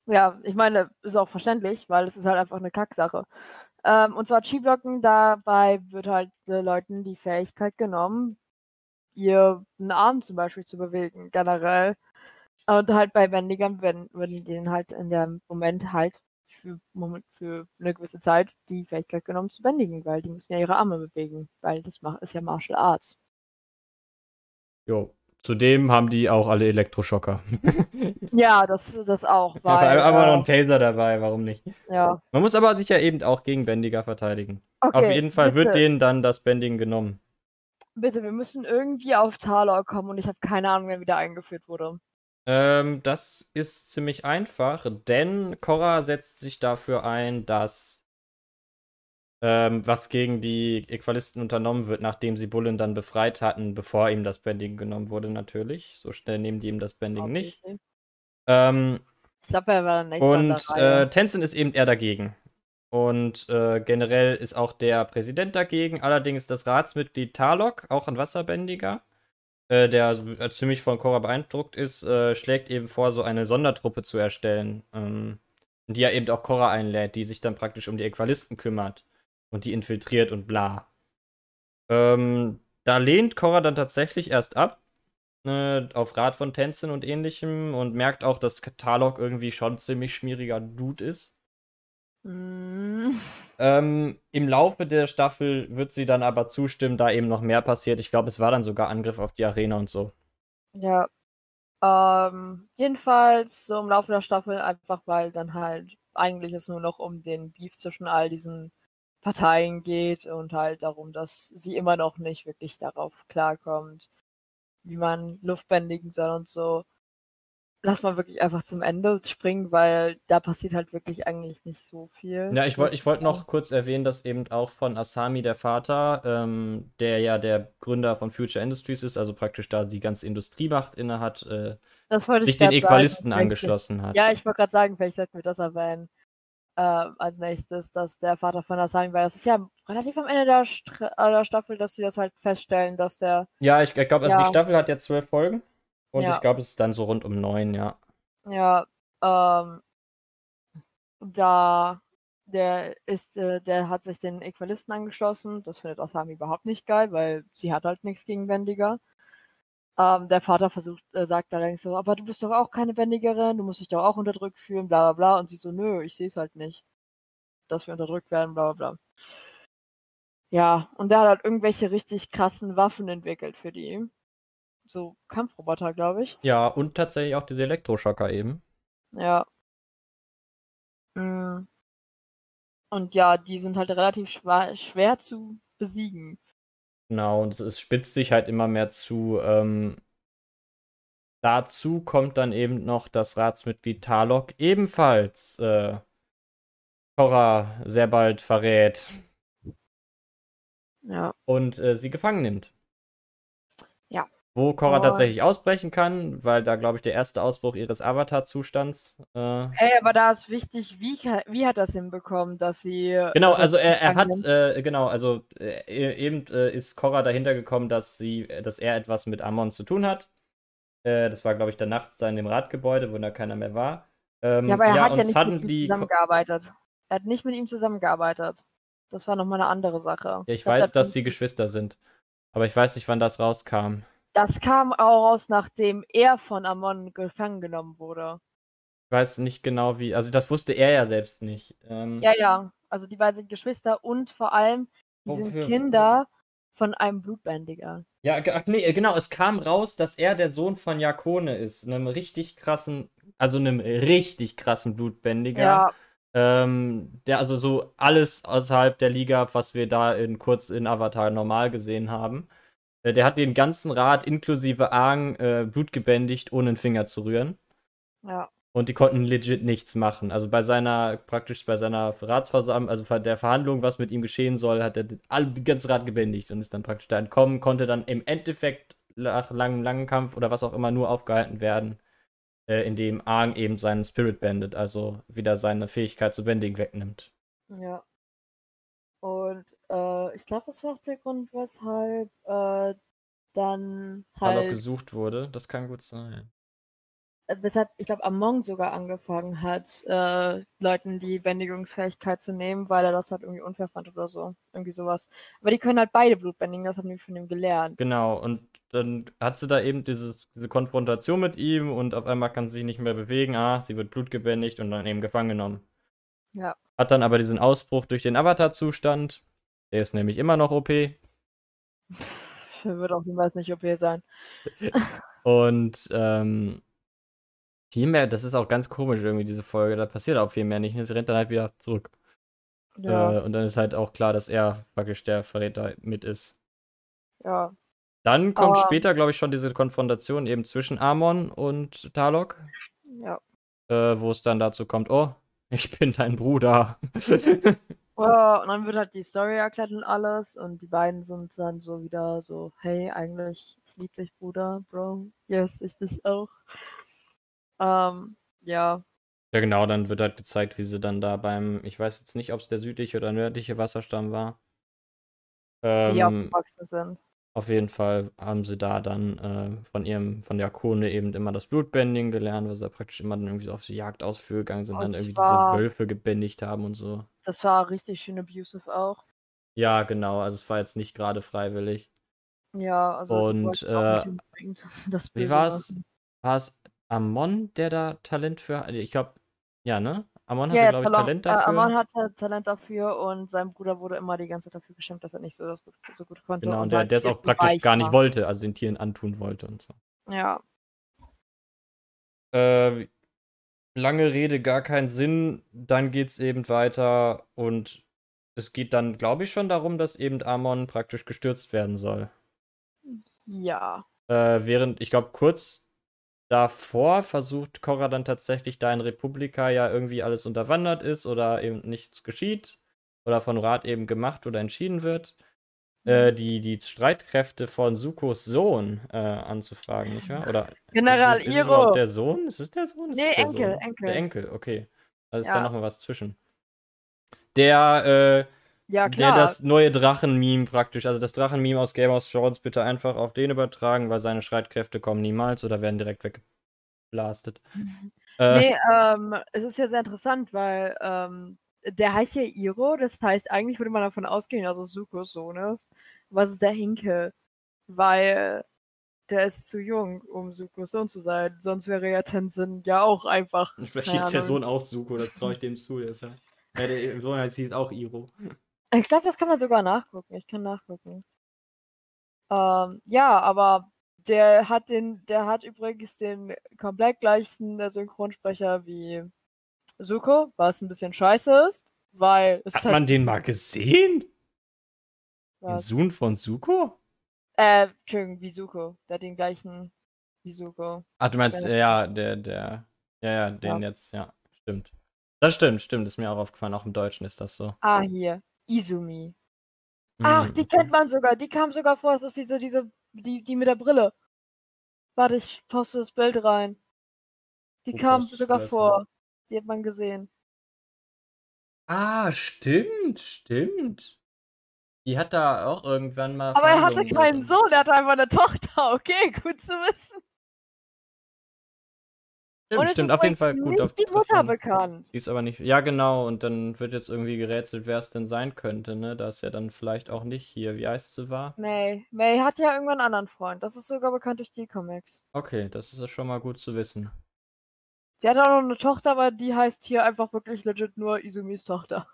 Ja, ich meine, ist auch verständlich, weil es ist halt einfach eine Kacksache. Ähm, und zwar Chi-Blocken, dabei wird halt den Leuten die Fähigkeit genommen, ihren Arm zum Beispiel zu bewegen, generell. Und halt bei Wendigern werden, werden denen halt in dem Moment halt für, Moment, für eine gewisse Zeit die Fähigkeit genommen zu bändigen, weil die müssen ja ihre Arme bewegen, weil das ist ja Martial Arts. Jo. Zudem haben die auch alle Elektroschocker. Ja, das, das auch, Ja, weil, aber noch äh, ein Taser dabei, warum nicht? ja. Man muss aber sich ja eben auch gegen Bändiger verteidigen. Okay, Auf jeden Fall wird bitte. denen dann das Bändigen genommen. Bitte, wir müssen irgendwie auf Talor kommen und ich habe keine Ahnung, wer wieder eingeführt wurde. Ähm, das ist ziemlich einfach, denn Korra setzt sich dafür ein, dass ähm, was gegen die Equalisten unternommen wird, nachdem sie Bullen dann befreit hatten, bevor ihm das Bending genommen wurde, natürlich. So schnell nehmen die ihm das Bending nicht. Ähm, ich glaube, er war nicht Und äh, Tenzin ist eben eher dagegen. Und äh, generell ist auch der Präsident dagegen. Allerdings das Ratsmitglied Talok, auch ein Wasserbändiger, äh, der äh, ziemlich von Korra beeindruckt ist, äh, schlägt eben vor, so eine Sondertruppe zu erstellen. Ähm, die ja eben auch Korra einlädt, die sich dann praktisch um die Äqualisten kümmert und die infiltriert und bla. Ähm, da lehnt Korra dann tatsächlich erst ab, ne, auf Rat von Tenzin und ähnlichem und merkt auch, dass Talok irgendwie schon ziemlich schmieriger Dude ist. Mm. Ähm, Im Laufe der Staffel wird sie dann aber zustimmen, da eben noch mehr passiert. Ich glaube, es war dann sogar Angriff auf die Arena und so. Ja. Ähm, jedenfalls so im Laufe der Staffel, einfach weil dann halt eigentlich es nur noch um den Beef zwischen all diesen Parteien geht und halt darum, dass sie immer noch nicht wirklich darauf klarkommt, wie man Luft bändigen soll und so lass mal wirklich einfach zum Ende springen, weil da passiert halt wirklich eigentlich nicht so viel. Ja, ich wollte ich wollt noch kurz erwähnen, dass eben auch von Asami der Vater, ähm, der ja der Gründer von Future Industries ist, also praktisch da die ganze Industriemacht inne hat, äh, sich den Equalisten sagen, angeschlossen hat. Ja, ich wollte gerade sagen, vielleicht sollten wir das erwähnen. Äh, als nächstes, dass der Vater von Asami, weil das ist ja relativ am Ende der, St der Staffel, dass sie das halt feststellen, dass der. Ja, ich, ich glaube, also ja. die Staffel hat ja zwölf Folgen. Und ja. ich glaube, es ist dann so rund um neun, ja. Ja, ähm, da der ist, äh, der hat sich den Äqualisten angeschlossen. Das findet Asami überhaupt nicht geil, weil sie hat halt nichts gegen Wendiger. Ähm, der Vater versucht, äh, sagt allerdings so, aber du bist doch auch keine Wendigerin, du musst dich doch auch unterdrückt fühlen, bla bla bla. Und sie so, nö, ich sehe es halt nicht, dass wir unterdrückt werden, bla bla bla. Ja, und der hat halt irgendwelche richtig krassen Waffen entwickelt für die so Kampfroboter, glaube ich. Ja, und tatsächlich auch diese Elektroschocker eben. Ja. Mm. Und ja, die sind halt relativ schwer, schwer zu besiegen. Genau, und es spitzt sich halt immer mehr zu. Ähm, dazu kommt dann eben noch das Ratsmitglied Talok ebenfalls äh, Korra sehr bald verrät. Ja. Und äh, sie gefangen nimmt. Wo Korra oh. tatsächlich ausbrechen kann, weil da, glaube ich, der erste Ausbruch ihres Avatar-Zustands. Äh Ey, aber da ist wichtig, wie, wie hat das hinbekommen, dass sie. Genau, also er, er hat, äh, genau, also äh, eben äh, ist Korra dahinter gekommen, dass sie, dass er etwas mit Amon zu tun hat. Äh, das war, glaube ich, dann nachts da in dem Radgebäude, wo da keiner mehr war. Ähm, ja, aber er ja, hat ja nicht mit ihm zusammengearbeitet. Er hat nicht mit ihm zusammengearbeitet. Das war nochmal eine andere Sache. Ja, ich, ich weiß, dass sie Geschwister sind. Aber ich weiß nicht, wann das rauskam. Das kam auch raus, nachdem er von Amon gefangen genommen wurde. Ich weiß nicht genau wie, also das wusste er ja selbst nicht. Ähm, ja, ja, also die beiden sind Geschwister und vor allem, die wofür? sind Kinder von einem Blutbändiger. Ja, nee, genau, es kam raus, dass er der Sohn von Jakone ist, einem richtig krassen, also einem richtig krassen Blutbändiger. Ja. Ähm, der also so alles außerhalb der Liga, was wir da in kurz in Avatar normal gesehen haben. Äh, der hat den ganzen Rat inklusive Aang äh, blutgebändigt, ohne den Finger zu rühren. Ja. Und die konnten legit nichts machen. Also bei seiner, praktisch bei seiner Ratsversammlung, also bei der Verhandlung, was mit ihm geschehen soll, hat er alle, die ganze Rat gebändigt und ist dann praktisch da entkommen, konnte dann im Endeffekt nach langem, langen Kampf oder was auch immer nur aufgehalten werden, äh, indem Aang eben seinen Spirit bandet, also wieder seine Fähigkeit zu bändigen wegnimmt. Ja. Und äh, ich glaube, das war auch der Grund, weshalb äh, dann halt. Weil gesucht wurde, das kann gut sein. Äh, weshalb, ich glaube, Among sogar angefangen hat, äh, Leuten die Bändigungsfähigkeit zu nehmen, weil er das halt irgendwie unfair fand oder so. Irgendwie sowas. Aber die können halt beide Blutbändigen, das haben die von ihm gelernt. Genau, und dann hat sie da eben dieses, diese Konfrontation mit ihm und auf einmal kann sie sich nicht mehr bewegen. Ah, sie wird blutgebändigt und dann eben gefangen genommen. Ja. Hat dann aber diesen Ausbruch durch den Avatar-Zustand. Der ist nämlich immer noch OP. Wird auch niemals nicht OP sein. Und ähm, viel mehr, das ist auch ganz komisch irgendwie, diese Folge. Da passiert auch viel mehr nicht. Sie rennt dann halt wieder zurück. Ja. Äh, und dann ist halt auch klar, dass er praktisch der Verräter mit ist. Ja. Dann kommt Ähm. später, glaube ich, schon diese Konfrontation eben zwischen Amon und Talok, Ja. äh, wo es dann dazu kommt, oh, ich bin dein Bruder. Oh, und dann wird halt die Story erklärt und alles und die beiden sind dann so wieder so, hey, eigentlich, ich lieb dich, Bruder, Bro. Yes, ich dich auch. Ähm, ja. Ja, genau, dann wird halt gezeigt, wie sie dann da beim, ich weiß jetzt nicht, ob es der südliche oder nördliche Wasserstamm war. Wie die Ähm, aufgewachsen sind. Auf jeden Fall haben sie da dann äh, von ihrem, von der Kone eben immer das Blutbändigen gelernt, was sie praktisch immer dann irgendwie so auf die Jagd ausgegangen sind, Oh, dann es irgendwie war- diese Wölfe gebändigt haben und so. Das war richtig schön abusive auch. Ja, genau, also es war jetzt nicht gerade freiwillig. Ja, also Und, äh, das Wie Böse war's? machen. War es Amon, der da Talent für, ich glaube, ja, ne? Amon hatte, Ja, glaube ich, Talent äh, dafür. Amon hatte Talent dafür und sein Bruder wurde immer die ganze Zeit dafür geschämt, dass er nicht so, das gut, so gut konnte. Genau, und und der, der es auch praktisch gar nicht war. wollte, also den Tieren antun wollte und so. Ja. Äh, lange Rede, gar keinen Sinn. Dann geht's eben weiter und es geht dann, glaube ich, schon darum, dass eben Amon praktisch gestürzt werden soll. Ja. Äh, während, ich glaube, kurz davor versucht Korra dann tatsächlich, da in Republika ja irgendwie alles unterwandert ist oder eben nichts geschieht oder von Rat eben gemacht oder entschieden wird, äh, die, die Streitkräfte von Sukos Sohn äh, anzufragen, nicht wahr? Oder General ist, ist Iro. der Sohn? Ist es der Sohn? Ist Nee, der Enkel, Sohn? Enkel. Der Enkel, okay. Also ist Ja. da noch mal was zwischen. Der, äh, Ja, der klar. das neue Drachen-Meme praktisch, also das Drachen-Meme aus Game of Thrones bitte einfach auf den übertragen, weil seine Streitkräfte kommen niemals oder werden direkt weggeblastet. Äh, Nee, ähm, es ist ja sehr interessant, weil ähm, der heißt ja Iro, das heißt, eigentlich würde man davon ausgehen, dass es Sukos Sohn ist. Was ist der Hinkel? Weil der ist zu jung, um Sukos Sohn zu sein. Sonst wäre ja Tenzin ja auch einfach. Vielleicht hieß der. Sohn auch Suko, das traue ich dem zu. Der, ist ja, ja, der Sohn heißt hieß auch Iro. Ich glaube, das kann man sogar nachgucken. Ich kann nachgucken. Ähm, ja, aber der hat den, der hat übrigens den komplett gleichen äh, Synchronsprecher wie Suko, was ein bisschen scheiße ist, weil es Hat halt man den mal gesehen? Den was, Sohn von Suko? äh, Entschuldigung, wie Suko, der hat den gleichen wie Suko. Ach, du meinst, Ja. ja, der, der, ja, ja, den Ja. jetzt, ja, stimmt. Das stimmt, stimmt, ist mir auch aufgefallen, auch im Deutschen ist das so. Ah, hier, Izumi. Ach, Hm, die okay. kennt man sogar, die kam sogar vor, es ist diese, diese, die, die mit der Brille. Warte, ich poste das Bild rein. Die Wo kam du sogar vor. Die hat man gesehen. Ah, stimmt, stimmt. Die hat da auch irgendwann mal. Aber er hatte keinen Sohn, er hatte einfach eine Tochter. Okay, gut zu wissen. Stimmt, stimmt, ist auf jeden Fall gut. auf- die Mutter bekannt. Die ist aber nicht. Ja, genau. Und dann wird jetzt irgendwie gerätselt, wer es denn sein könnte, ne? Da ist ja dann vielleicht auch nicht hier. Wie heißt sie war? May. May hat ja irgendwann einen anderen Freund. Das ist sogar bekannt durch die Comics. Okay, das ist ja schon mal gut zu wissen. Sie hat auch noch eine Tochter, aber die heißt hier einfach wirklich legit nur Izumis Tochter.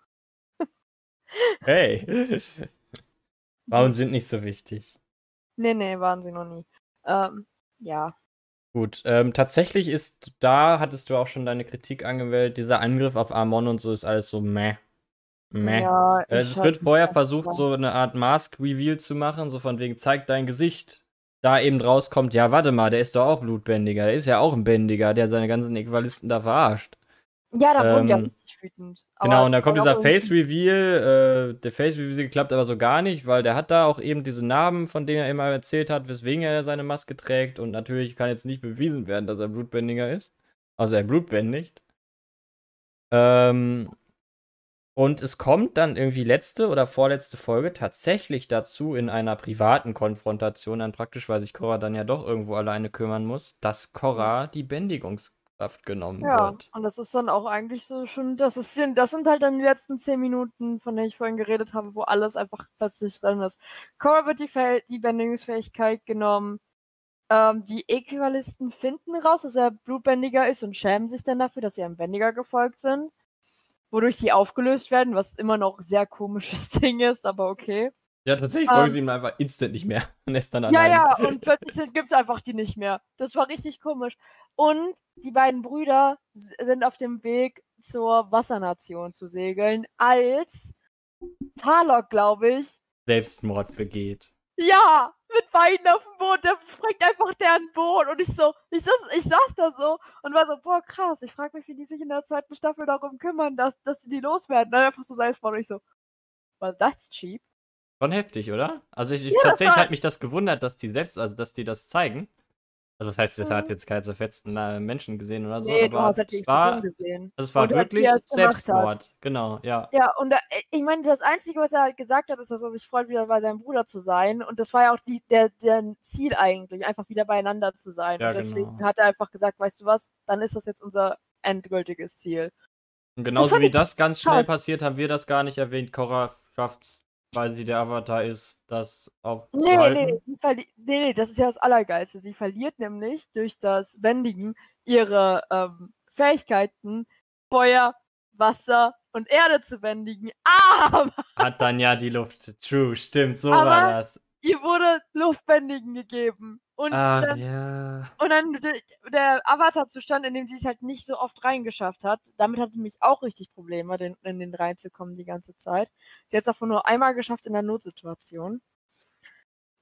Hey! Frauen sind nicht so wichtig. Nee, nee, waren sie noch nie. Ähm, ja. Gut, ähm, tatsächlich ist da, hattest du auch schon deine Kritik angemeldet, dieser Angriff auf Amon und so ist alles so meh. Meh. Ja, ich es wird vorher versucht, so eine Art Mask-Reveal zu machen, so von wegen, zeig dein Gesicht. Da eben rauskommt, ja, warte mal, der ist doch auch Blutbändiger, der ist ja auch ein Bändiger, der seine ganzen Äquivalisten da verarscht. Ja, da wurden die ja ähm, richtig wütend. Genau, und dann kommt dieser Face-Reveal, äh, der Face-Reveal klappt aber so gar nicht, weil der hat da auch eben diese Narben, von denen er immer erzählt hat, weswegen er seine Maske trägt und natürlich kann jetzt nicht bewiesen werden, dass er Blutbändiger ist. Also er blutbändigt. Ähm, und es kommt dann irgendwie letzte oder vorletzte Folge tatsächlich dazu, in einer privaten Konfrontation, dann praktisch, weil sich Korra dann ja doch irgendwo alleine kümmern muss, dass Korra die Bändigungskraft genommen Ja, wird. und das ist dann auch eigentlich so schon, das ist, das sind halt dann die letzten zehn Minuten, von denen ich vorhin geredet habe, wo alles einfach plötzlich drin ist. Cora wird die, Fäh die Bändigungsfähigkeit genommen. Ähm, die Äquivalisten finden raus, dass er Blutbändiger ist und schämen sich dann dafür, dass sie einem Bändiger gefolgt sind. Wodurch sie aufgelöst werden, was immer noch sehr komisches Ding ist, aber okay. Ja, tatsächlich Ähm, folgen sie ihm einfach instant nicht mehr. Und ist dann Ja, ja, und plötzlich sind- gibt's einfach die nicht mehr. Das war richtig komisch. Und die beiden Brüder sind auf dem Weg zur Wassernation zu segeln, als Talok, glaube ich, Selbstmord begeht. Ja, mit Beinen auf dem Boot, der sprengt einfach deren Boot. Und ich so, ich saß, ich saß da so und war so, boah, krass, ich frage mich, wie die sich in der zweiten Staffel darum kümmern, dass, dass sie die loswerden. Dann einfach so Salzbad und ich so, well, that's cheap. Schon heftig, oder? Also ich, ich Ja, das tatsächlich war- hat mich das gewundert, dass die selbst, also dass die das zeigen. Also das heißt, das Mhm. hat jetzt keine zerfetzten äh, Menschen gesehen oder so, nee, aber es war, gesehen. also es war wirklich es. Selbstmord. Genau, ja. Ja, und da, ich meine, das Einzige, was er halt gesagt hat, ist, dass er sich freut, wieder bei seinem Bruder zu sein. Und das war ja auch die, der, der Ziel eigentlich, einfach wieder beieinander zu sein. Ja, und deswegen genau. hat er einfach gesagt, weißt du was, dann ist das jetzt unser endgültiges Ziel. Und genauso fand wie das ganz schnell krass. passiert, haben wir das gar nicht erwähnt. Korra schafft weil sie der Avatar ist, das Nee, aufzuhalten. nee, verli- nee, nee, das ist ja das Allergeilste. Sie verliert nämlich durch das Bändigen ihre ähm, Fähigkeiten, Feuer, Wasser und Erde zu bändigen. Aber Hat dann ja die Luft. True, stimmt, so Aber- war das. Ihr wurde Luftbändigen gegeben. Und Ach dann ja. Und dann de- der Avatar-Zustand, in dem sie es halt nicht so oft reingeschafft hat, damit hat sie mich auch richtig Probleme, den, in den reinzukommen die ganze Zeit. Sie hat es davon nur einmal geschafft in der Notsituation.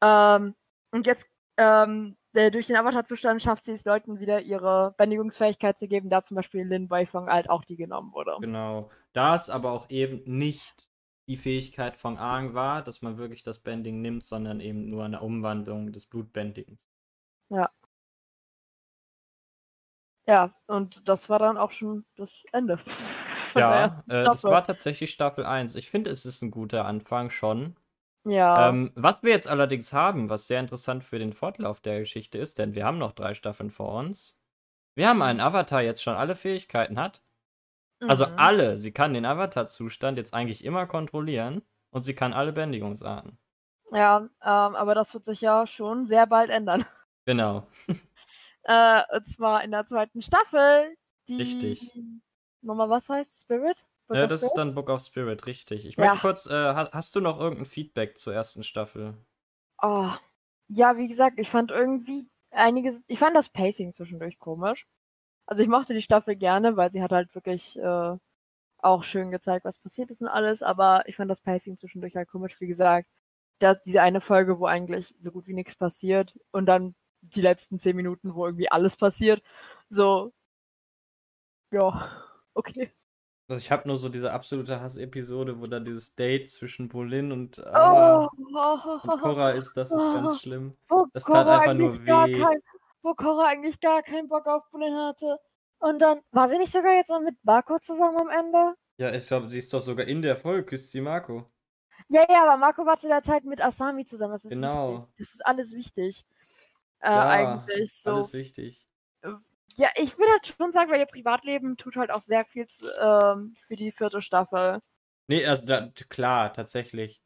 Ähm, und jetzt ähm, der, durch den Avatar-Zustand schafft sie es Leuten wieder ihre Bändigungsfähigkeit zu geben, da zum Beispiel Lin Beifong halt auch die genommen wurde. Genau. Da es aber auch eben nicht die Fähigkeit von Aang war, dass man wirklich das Bending nimmt, sondern eben nur eine Umwandlung des Blutbändigens. Ja, und das war dann auch schon das Ende. Ja, der äh, das war tatsächlich Staffel 1. Ich finde, es ist ein guter Anfang schon. Ja. Ähm, was wir jetzt allerdings haben, was sehr interessant für den Fortlauf der Geschichte ist, denn wir haben noch drei Staffeln vor uns. Wir haben einen Avatar jetzt schon alle Fähigkeiten hat. Also mhm. alle. Sie kann den Avatar-Zustand jetzt eigentlich immer kontrollieren und sie kann alle Bändigungsarten. Ja, ähm, aber das wird sich ja schon sehr bald ändern. Genau. Äh, und zwar in der zweiten Staffel, die Richtig. Nochmal, was heißt Spirit? Book Ja, das ist Spirit? dann Book of Spirit, richtig. Ich Ja. möchte kurz, äh, ha- hast du noch irgendein Feedback zur ersten Staffel? Oh, ja, wie gesagt, ich fand irgendwie einiges, ich fand das Pacing zwischendurch komisch. Also ich mochte die Staffel gerne, weil sie hat halt wirklich äh, auch schön gezeigt, was passiert ist und alles, aber ich fand das Pacing zwischendurch halt komisch, wie gesagt. Das, diese eine Folge, wo eigentlich so gut wie nichts passiert und dann die letzten zehn Minuten, wo irgendwie alles passiert. So, ja, okay. Also ich habe nur so diese absolute Hass-Episode, wo dann dieses Date zwischen Bolin und, Oh, ah, oh, und Korra ist, das ist ganz schlimm. wo Das tat Korra einfach nur weh. kein, wo Korra eigentlich gar keinen Bock auf Bullen hatte. Und dann war sie nicht sogar jetzt noch mit Marco zusammen am Ende? Ja, ich glaube, sie ist doch sogar in der Folge, küsst sie Marco. Ja, ja, aber Marco war zu der Zeit mit Asami zusammen. Das ist Genau. wichtig. Das ist alles wichtig. Äh, Ja, eigentlich so. Alles wichtig. Ja, ich würde halt schon sagen, weil ihr Privatleben tut halt auch sehr viel zu, ähm, für die vierte Staffel. Nee, also da, klar, tatsächlich.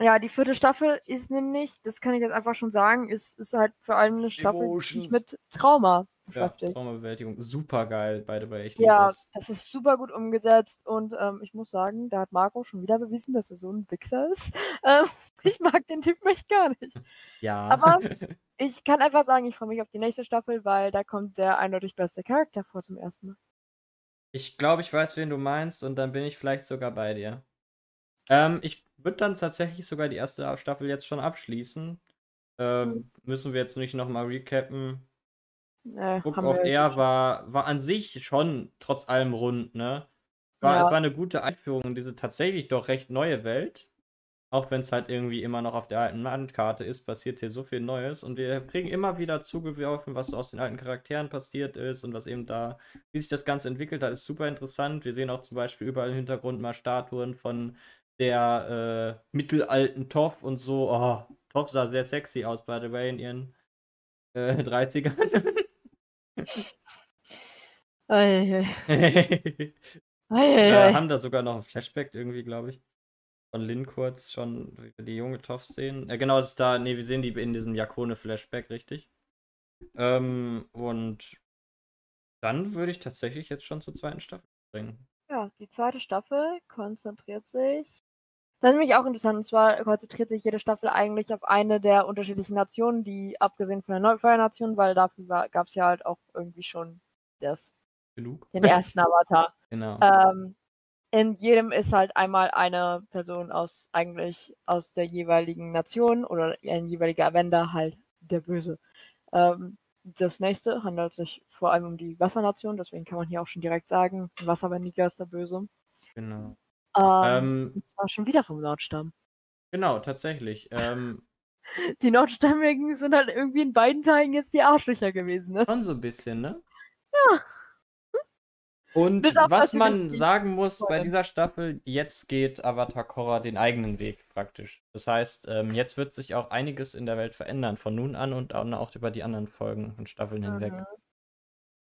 Ja, die vierte Staffel ist nämlich, das kann ich jetzt einfach schon sagen, ist, ist halt vor allem eine Staffel, die sich Emotions. mit Trauma Ja, beschäftigt. Traumabewältigung. Super geil, way. Ich liebe Ja, das. das ist super gut umgesetzt und ähm, ich muss sagen, da hat Marco schon wieder bewiesen, dass er so ein Wichser ist. Ähm, ich mag den Typen echt gar nicht. Ja. Aber- Ich kann einfach sagen, ich freue mich auf die nächste Staffel, weil da kommt der eindeutig beste Charakter vor zum ersten Mal. Ich glaube, ich weiß, wen du meinst und dann bin ich vielleicht sogar bei dir. Ähm, ich würde dann tatsächlich sogar die erste Staffel jetzt schon abschließen. Ähm, Hm. Müssen wir jetzt nicht nochmal recappen. Äh, Book of Air war, war an sich schon trotz allem rund, ne? War, Ja. Es war eine gute Einführung in diese tatsächlich doch recht neue Welt. Auch wenn es halt irgendwie immer noch auf der alten Landkarte ist, passiert hier so viel Neues. Und wir kriegen immer wieder zugeworfen, was so aus den alten Charakteren passiert ist und was eben da, wie sich das Ganze entwickelt hat, ist super interessant. Wir sehen auch zum Beispiel überall im Hintergrund mal Statuen von der äh, mittelalten Toff und so. Oh, Toff sah sehr sexy aus, by the way, in ihren äh, 30ern. Eieiei. äh, Eieiei. haben da sogar noch ein Flashback irgendwie, glaube ich. Von Lin kurz schon, wie wir die junge Toff sehen. Äh, genau, das ist da, nee, wir sehen die in diesem Jakone-Flashback, richtig. Ähm, und dann würde ich tatsächlich jetzt schon zur zweiten Staffel bringen. Ja, die zweite Staffel konzentriert sich. Das ist nämlich auch interessant. Und zwar konzentriert sich jede Staffel eigentlich auf eine der unterschiedlichen Nationen, die abgesehen von der Neufeuernation, weil dafür gab es ja halt auch irgendwie schon das, Genug? den ersten Avatar. Genau. Ähm, in jedem ist halt einmal eine Person aus eigentlich aus der jeweiligen Nation oder ein jeweiliger Avenger halt der Böse. Ähm, das nächste handelt sich vor allem um die Wassernation, deswegen kann man hier auch schon direkt sagen, Wasserbändiger ist der Böse. Genau. Ähm, Ähm, und zwar schon wieder vom Nordstamm. genau, tatsächlich. Ähm, Die Nordstämmigen sind halt irgendwie in beiden Teilen jetzt die Arschlöcher gewesen, ne? schon so ein bisschen, ne? Ja. Und Bis auf was natürlich man sagen muss bei dieser Staffel, jetzt geht Avatar Korra den eigenen Weg praktisch. Das heißt, ähm, jetzt wird sich auch einiges in der Welt verändern, von nun an und dann auch über die anderen Folgen und Staffeln hinweg. Mhm.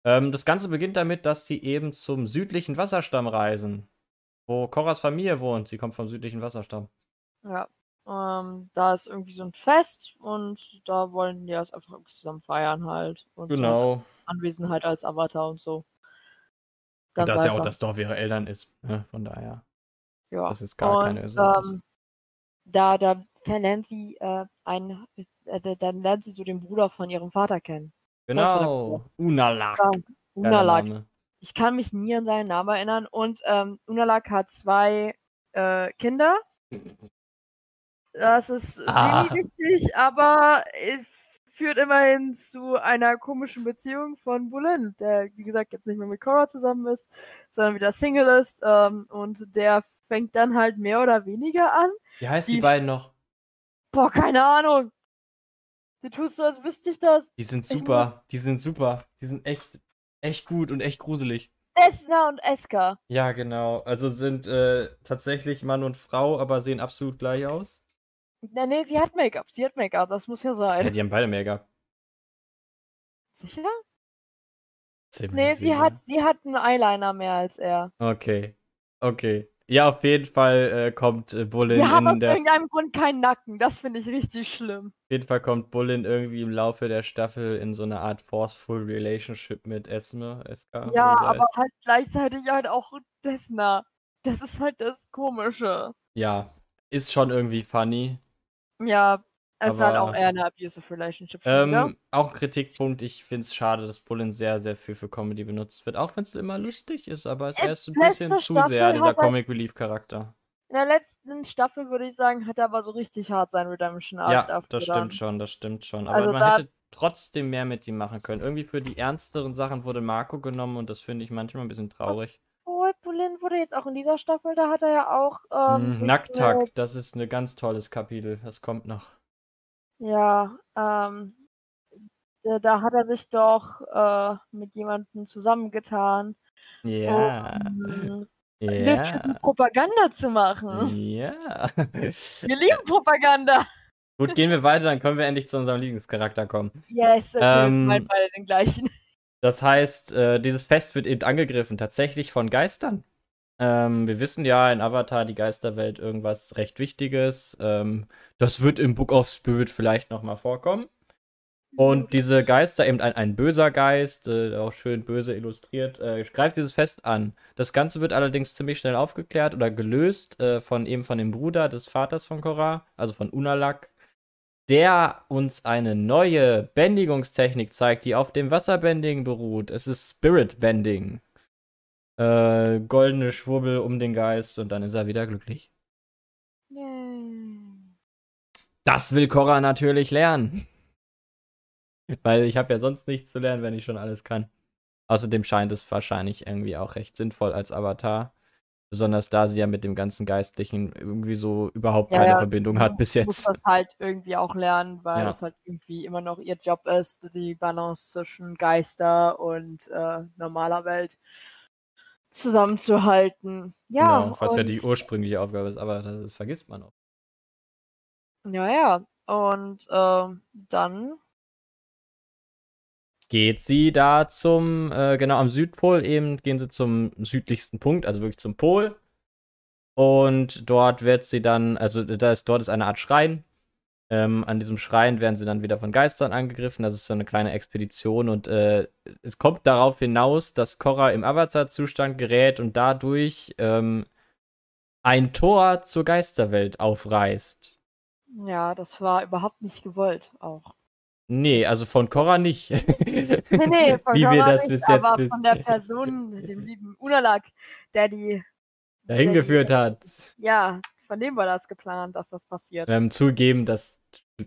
Ähm, das Ganze beginnt damit, dass die eben zum südlichen Wasserstamm reisen, wo Korras Familie wohnt. Sie kommt vom südlichen Wasserstamm. Ja. Ähm, da ist irgendwie so ein Fest und da wollen die das einfach zusammen feiern halt. Und so Genau. Anwesenheit als Avatar und so. Und Ganz dass ja auch einfach. das Dorf ihrer Eltern ist. Ne? Von daher. Ja. Das ist gar keine und, Sorge. ähm, da, da lernt sie äh, ein, äh, da- dann lernt sie so den Bruder von ihrem Vater kennen. das Genau. Unalak. Ja, Unalak. Ich kann mich nie an seinen Namen erinnern. Und ähm, Unalak hat zwei äh, Kinder. Das ist Ah. semi-wichtig, aber es führt immerhin zu einer komischen Beziehung von Bulin, der, wie gesagt, jetzt nicht mehr mit Korra zusammen ist, sondern wieder Single ist. Ähm, und der fängt dann halt mehr oder weniger an. Wie heißt die Die- beiden noch? Boah, keine Ahnung. Du tust so, als wüsste ich das. Die sind super. muss- Die sind super. Die sind echt, echt gut und echt gruselig. Desna und Eska. Ja, genau. Also sind äh, tatsächlich Mann und Frau, aber sehen absolut gleich aus. Na, nee, sie hat Make-up. Sie hat Make-up, das muss ja Ja, sein. die haben beide Make-up. Sicher? Ziemlich Nee, sie sicher. hat, sie hat einen Eyeliner mehr als er. Okay. Okay. Ja, auf jeden Fall äh, kommt äh, Bullin Die haben in aus der. Auf irgendeinem Grund keinen Nacken. Das finde ich richtig schlimm. jeden Fall kommt Bullin irgendwie im Laufe der Staffel in so eine Art forceful Relationship mit Esme, Eska, Ja, sie aber heißt. halt gleichzeitig halt auch Desna. Das ist halt das Komische. Ja, ist schon irgendwie funny. Ja, es ist halt auch eher eine abusive Relationship schon wieder. Ähm, auch ein Kritikpunkt, ich finde es schade, dass Bullen sehr, sehr viel für Comedy benutzt wird. Auch wenn es immer lustig ist, aber es Äh, ist ein bisschen zu Staffel sehr dieser er- Comic Relief Charakter. In der letzten Staffel würde ich sagen, hat er aber so richtig hart sein Redemption Arc Ja, das stimmt schon, das stimmt schon. Aber Also man hätte trotzdem mehr mit ihm machen können. Irgendwie für die ernsteren Sachen wurde Marco genommen und das finde ich manchmal ein bisschen traurig. Bulin wurde jetzt auch in dieser Staffel, da hat er ja auch ähm, Mm, Nackttag, mit- das ist ein ganz tolles Kapitel. Das kommt noch. Ja, ähm, da, da hat er sich doch äh, mit jemandem zusammengetan, Ja. um Ja. Propaganda zu machen. Ja. Wir lieben Propaganda. Gut, gehen wir weiter, dann können wir endlich zu unserem Lieblingscharakter kommen. Yes, okay, wir Ähm, meinen beide den gleichen. Das heißt, äh, dieses Fest wird eben angegriffen, tatsächlich von Geistern. Ähm, wir wissen ja in Avatar, die Geisterwelt, irgendwas recht Wichtiges. Ähm, das wird im Book of Spirit vielleicht nochmal vorkommen. Und diese Geister, eben ein, ein böser Geist, äh, auch schön böse illustriert, äh, greift dieses Fest an. Das Ganze wird allerdings ziemlich schnell aufgeklärt oder gelöst äh, von eben von dem Bruder des Vaters von Korra, also von Unalak, der uns eine neue Bändigungstechnik zeigt, die auf dem Wasserbending beruht. Es ist Spirit Bending. Äh, goldene Schwurbel um den Geist und dann ist er wieder glücklich. Yay. Das will Korra natürlich lernen. Weil ich habe ja sonst nichts zu lernen, wenn ich schon alles kann. Außerdem scheint es wahrscheinlich irgendwie auch recht sinnvoll als Avatar. Besonders da sie ja mit dem ganzen Geistlichen irgendwie so überhaupt Ja, keine ja, Verbindung hat bis muss jetzt. das halt irgendwie auch lernen, weil Ja. es halt irgendwie immer noch ihr Job ist, die Balance zwischen Geister und äh, normaler Welt zusammenzuhalten. Ja, genau, was ja die ursprüngliche Aufgabe ist, aber das, das vergisst man auch. Ja, ja. Und ähm, dann, geht sie da zum, äh, genau am Südpol eben, gehen sie zum südlichsten Punkt, also wirklich zum Pol. Und dort wird sie dann, also da ist, dort ist eine Art Schrein. Ähm, an diesem Schrein werden sie dann wieder von Geistern angegriffen. Das ist so eine kleine Expedition und äh, es kommt darauf hinaus, dass Korra im Avatar-Zustand gerät und dadurch ähm, ein Tor zur Geisterwelt aufreißt. ja, das war überhaupt nicht gewollt auch. Nee, also von Korra nicht. Nee, nee, von Wie wir Korra das nicht, bis jetzt aber wissen. von der Person, dem lieben Unalak, der die dahin der- geführt hat. Ja, von dem war das geplant, dass das passiert. Ähm, zugeben, das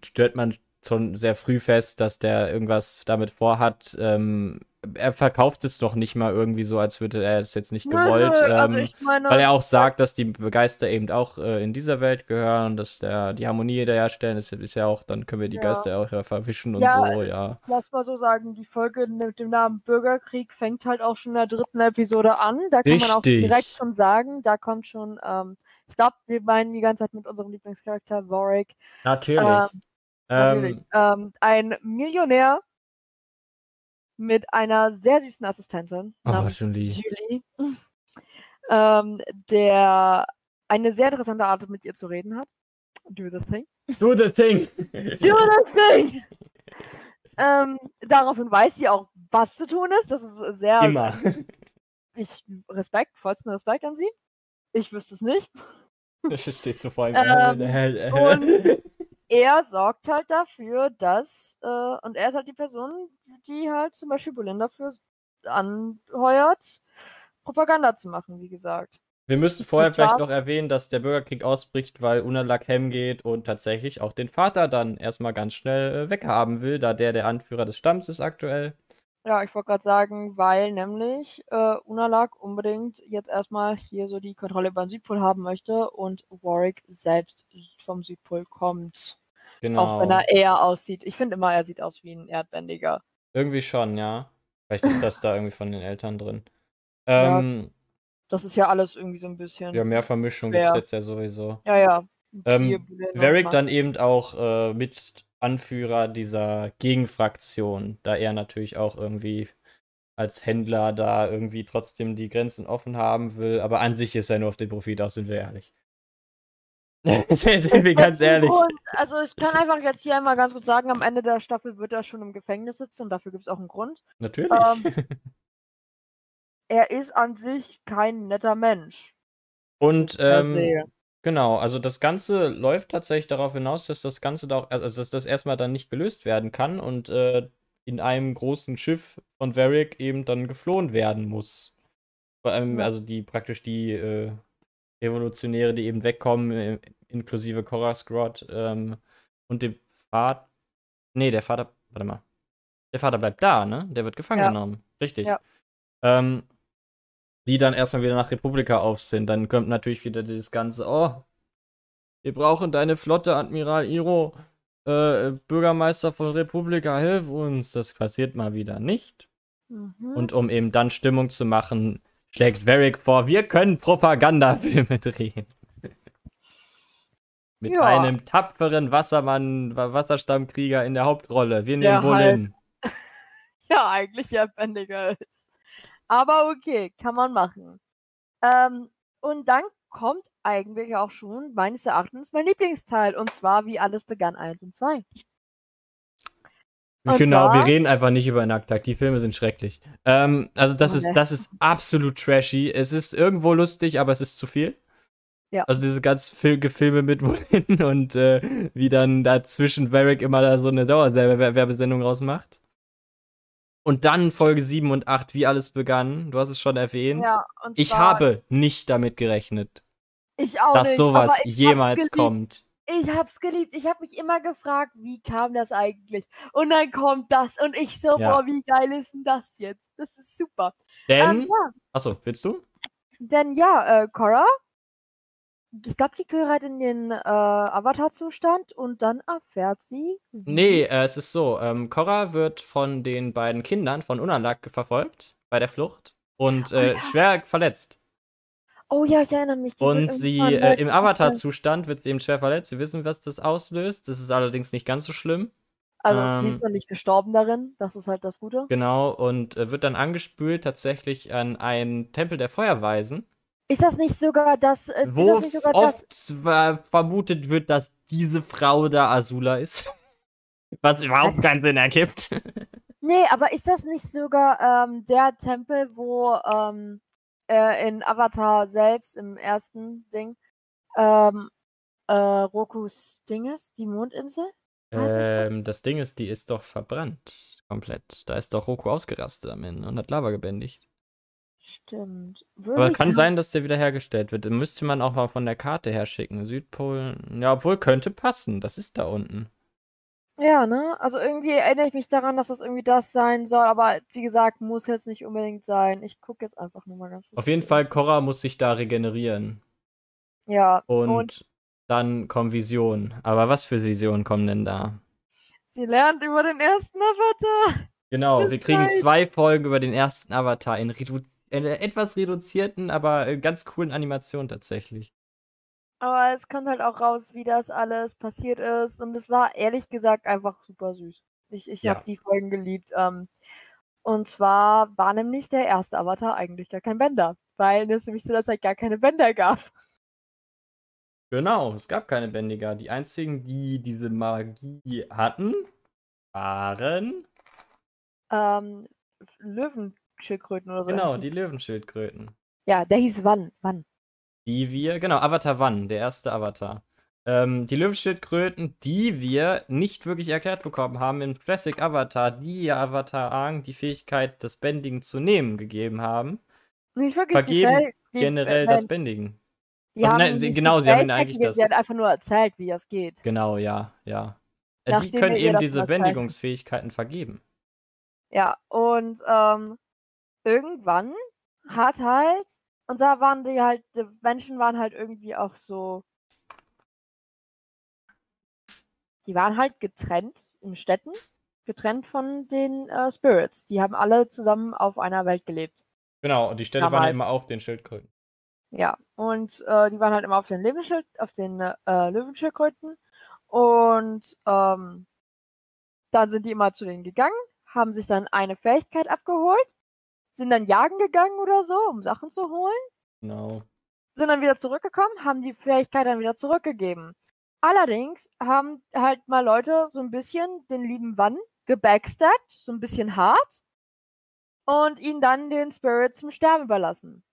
stellt man schon sehr früh fest, dass der irgendwas damit vorhat. Ähm, er verkauft es noch nicht mal irgendwie so, als würde er es jetzt nicht Nö, gewollt. nö, also ähm, meine, weil er auch sagt, dass die Geister eben auch äh, in dieser Welt gehören, dass der, die Harmonie herstellen, ist, ist ja auch, dann können wir die Ja. Geister auch ja verwischen und Ja, so, ja. lass mal so sagen, die Folge mit dem Namen Bürgerkrieg fängt halt auch schon in der dritten Episode an. Da kann man auch Richtig. direkt schon sagen, da kommt schon, ähm, ich glaube, wir meinen die ganze Zeit mit unserem Lieblingscharakter Warwick. Natürlich. Ähm, Natürlich. Ähm, Ähm, ein Millionär mit einer sehr süßen Assistentin oh, namens Julie. Julie, ähm, der eine sehr interessante Art mit ihr zu reden hat. Do the thing. Do the thing. Do the thing! ähm, daraufhin weiß sie auch, was zu tun ist. Das ist sehr. Immer. Ich Respekt, vollsten Respekt an sie. Ich wüsste es nicht. Stehst du vor ihm. Ähm, und- Er sorgt halt dafür, dass, äh, und er ist halt die Person, die halt zum Beispiel Bolin dafür anheuert, Propaganda zu machen, wie gesagt. Wir müssen vorher vielleicht noch erwähnen, dass der Bürgerkrieg ausbricht, weil Unalak Hem geht und tatsächlich auch den Vater dann erstmal ganz schnell äh, weghaben will, da der der Anführer des Stamms ist aktuell. Ja, ich wollte gerade sagen, weil nämlich äh, Unalak unbedingt jetzt erstmal hier so die Kontrolle über den Südpol haben möchte und Warwick selbst vom Südpol kommt. Genau. Auch wenn er eher aussieht. Ich finde immer, er sieht aus wie ein Erdbändiger. Irgendwie schon, ja. Vielleicht ist das da irgendwie von den Eltern drin. Ja, Ähm, Das ist ja alles irgendwie so ein bisschen. ja, mehr Vermischung gibt es jetzt ja sowieso. Ja, ja. Ähm, Varric dann eben auch äh, mit Anführer dieser Gegenfraktion, da er natürlich auch irgendwie als Händler da irgendwie trotzdem die Grenzen offen haben will, aber an sich ist er nur auf den Profit aus, sind wir ehrlich. sind wir ganz ehrlich. Und, also ich kann einfach jetzt hier einmal ganz kurz sagen, am Ende der Staffel wird er schon im Gefängnis sitzen und dafür gibt es auch einen Grund. Natürlich. Ähm, Er ist an sich kein netter Mensch. Und ähm. Genau, also das Ganze läuft tatsächlich darauf hinaus, dass das Ganze da auch, also dass das erstmal dann nicht gelöst werden kann und äh, in einem großen Schiff von Varric eben dann geflohen werden muss. Vor allem, also die praktisch die äh, Revolutionäre, die eben wegkommen, äh, inklusive Cora Scrod ähm, und dem Vater. Nee, der Vater, warte mal. Der Vater bleibt da, ne? Der wird gefangen Ja. genommen. Richtig. Ja. Ähm, die dann erstmal wieder nach Republika auf sind. Dann kommt natürlich wieder dieses ganze, oh, wir brauchen deine Flotte, Admiral Iro, äh, Bürgermeister von Republika, hilf uns. Das passiert mal wieder nicht. Mhm. Und um eben dann Stimmung zu machen, schlägt Varric vor, wir können Propagandafilme drehen. Mit Ja. einem tapferen Wassermann, Wa- Wasserstammkrieger in der Hauptrolle. Wir nehmen Bolin. ja eigentlich Erdbändiger ist. Aber okay, kann man machen. Ähm, und dann kommt eigentlich auch schon meines Erachtens mein Lieblingsteil. Und zwar, wie alles begann 1 und 2. Und Genau, wir zwar- reden einfach nicht über Nacktag. Die Filme sind schrecklich. Ähm, also das Oh, ist, das ist absolut trashy. Es ist irgendwo lustig, aber es ist zu viel. Ja. Also diese ganz Fil Gefilme mit Bolin und äh, wie dann dazwischen Varric immer da so eine Dauerwerbesendung rausmacht. Und dann Folge 7 und 8, wie alles begann. Du hast es schon erwähnt. Ja, ich habe nicht damit gerechnet, ich auch dass nicht, sowas jemals kommt. Ich hab's geliebt. Ich hab mich immer gefragt, wie kam das eigentlich? Und dann kommt das und ich so, Ja. boah, wie geil ist denn das jetzt? Das ist super. Denn, Ähm, ja, achso, willst du? denn ja, äh, Cora, ich glaube, die gehört in den äh, Avatar-Zustand und dann erfährt sie, Nee, äh, es ist so. Ähm, Korra wird von den beiden Kindern von Unalak verfolgt bei der Flucht und äh, ja. schwer verletzt. Oh ja, ich erinnere mich. Und sie äh, im Avatar-Zustand wird sie eben schwer verletzt. Wir wissen, was das auslöst. Das ist allerdings nicht ganz so schlimm. Also sie ähm, ist noch nicht gestorben darin, das ist halt das Gute. Genau. Und äh, wird dann angespült tatsächlich an einen Tempel der Feuerweisen, Ist das nicht sogar das, äh, ist wo das nicht sogar das, oft äh, vermutet wird, dass diese Frau da Azula ist. Was überhaupt keinen Sinn ergibt. Nee, aber ist das nicht sogar ähm, der Tempel, wo ähm, äh, in Avatar selbst im ersten Ding ähm, äh, Rokus Ding ist, die Mondinsel? Weiß ich das? Ähm, das Ding ist, die ist doch verbrannt. Komplett. Da ist doch Roku ausgerastet am Ende und hat Lava gebändigt. Stimmt. Aber Wirklich? kann sein, dass der wiederhergestellt wird. Dann müsste man auch mal von der Karte her schicken. Südpolen. Ja, obwohl könnte passen. Das ist da unten. Ja, ne? Also irgendwie erinnere ich mich daran, dass das irgendwie das sein soll, aber wie gesagt, muss jetzt nicht unbedingt sein. Ich gucke jetzt einfach nur mal ganz kurz. Auf jeden Fall, Korra muss sich da regenerieren. Ja, Und, und dann kommen Visionen. Aber was für Visionen kommen denn da? sie lernt über den ersten Avatar. Genau, Das wir kriegen zwei Folgen über den ersten Avatar in, redu in etwas reduzierten, aber äh, ganz coolen Animationen tatsächlich. Aber es kommt halt auch raus, wie das alles passiert ist. Und es war ehrlich gesagt einfach super süß. Ich, ich Ja. habe die Folgen geliebt. Ähm, und zwar war nämlich der erste Avatar eigentlich gar kein Bender, weil es nämlich zu der Zeit gar keine Bänder gab. Genau, es gab keine Bändiger. Die einzigen, die diese Magie hatten, waren Ähm, Löwenschildkröten oder so. genau die Löwenschildkröten. Ja, der hieß Wann. Wann? Die wir, genau, Avatar One, der erste Avatar. Ähm, die Löwenschildkröten, die wir nicht wirklich erklärt bekommen haben im Classic Avatar, die ja Avatar Aang die Fähigkeit, das Bändigen zu nehmen, gegeben haben. Nicht wirklich Vergeben die die Generell Fel- das Bändigen. die also nein, sie- genau, die sie haben ihnen eigentlich das- Sie hat einfach nur erzählt, wie das geht. Genau, ja, ja. Äh, Nachdem die können eben diese. Bändigungsfähigkeiten vergeben. Ja, und ähm, irgendwann hat halt, und da waren die halt, die Menschen waren halt irgendwie auch so, die waren halt getrennt in Städten, getrennt von den äh, Spirits. Die haben alle zusammen auf einer Welt gelebt. Genau, und die Städte waren Damals. immer auf den Schildkröten. Ja, und äh, die waren halt immer auf den Lebensschild, auf den äh, Löwenschildkröten. Und ähm, dann sind die immer zu denen gegangen, haben sich dann eine Fähigkeit abgeholt, sind dann jagen gegangen oder so, um Sachen zu holen, Genau. sind dann wieder zurückgekommen, haben die Fähigkeit dann wieder zurückgegeben. Allerdings haben halt mal Leute so ein bisschen den lieben Wann gebackstabbt, so ein bisschen hart, und ihn dann den Spirits zum Sterben überlassen.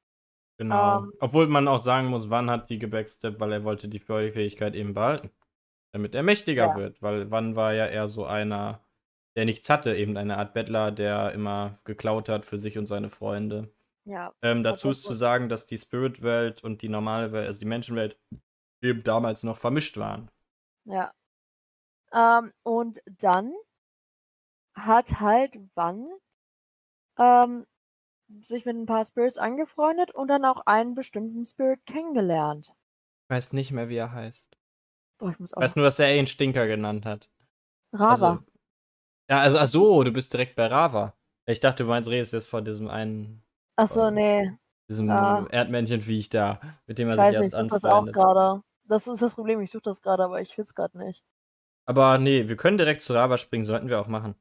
Genau. Ähm. Obwohl man auch sagen muss, wann hat die gebacksteppt, weil er wollte die Fähigkeit eben behalten. Damit er mächtiger Ja. wird. Weil wann war ja eher so einer, der nichts hatte, eben eine Art Bettler, der immer geklaut hat für sich und seine Freunde. Ja, Ähm, dazu das ist zu sagen, dass die Spirit-Welt und die normale Welt, also die Menschenwelt, eben damals noch vermischt waren. Ja. Ähm, und dann hat halt Wann ähm, sich mit ein paar Spirits angefreundet und dann auch einen bestimmten Spirit kennengelernt. Ich weiß nicht mehr, wie er heißt. Boah, ich muss Ich auch. weiß nur, dass er ihn Stinker genannt hat. Rava. Also, ja, also, ach so, du bist direkt bei Rava. Ich dachte, du meinst, redest jetzt von diesem einen, Achso, äh, nee. diesem Ah. Erdmännchenviech da, mit dem er Ich sich weiß nicht, erst ich suche das auch anfreundet. gerade. Das ist das Problem, ich suche das gerade, aber ich find's gerade nicht. Aber nee, wir können direkt zu Rava springen, sollten wir auch machen.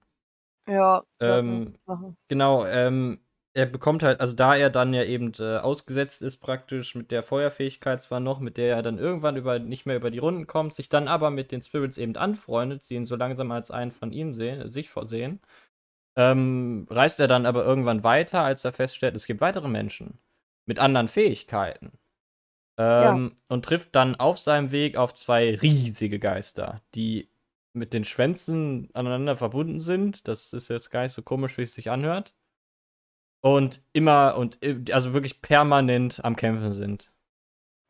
Ja, Ähm, machen. Genau, ähm, er bekommt halt, also da er dann ja eben äh, ausgesetzt ist praktisch mit der Feuerfähigkeit zwar noch, mit der er dann irgendwann über, nicht mehr über die Runden kommt, sich dann aber mit den Spirits eben anfreundet, die ihn so langsam als einen von ihm sehen, sich vorsehen, ähm, reist er dann aber irgendwann weiter, als er feststellt, es gibt weitere Menschen mit anderen Fähigkeiten. Ähm, Und trifft dann auf seinem Weg auf zwei riesige Geister, die mit den Schwänzen aneinander verbunden sind. Das ist jetzt gar nicht so komisch, wie es sich anhört. Und immer und i- also wirklich permanent am Kämpfen sind.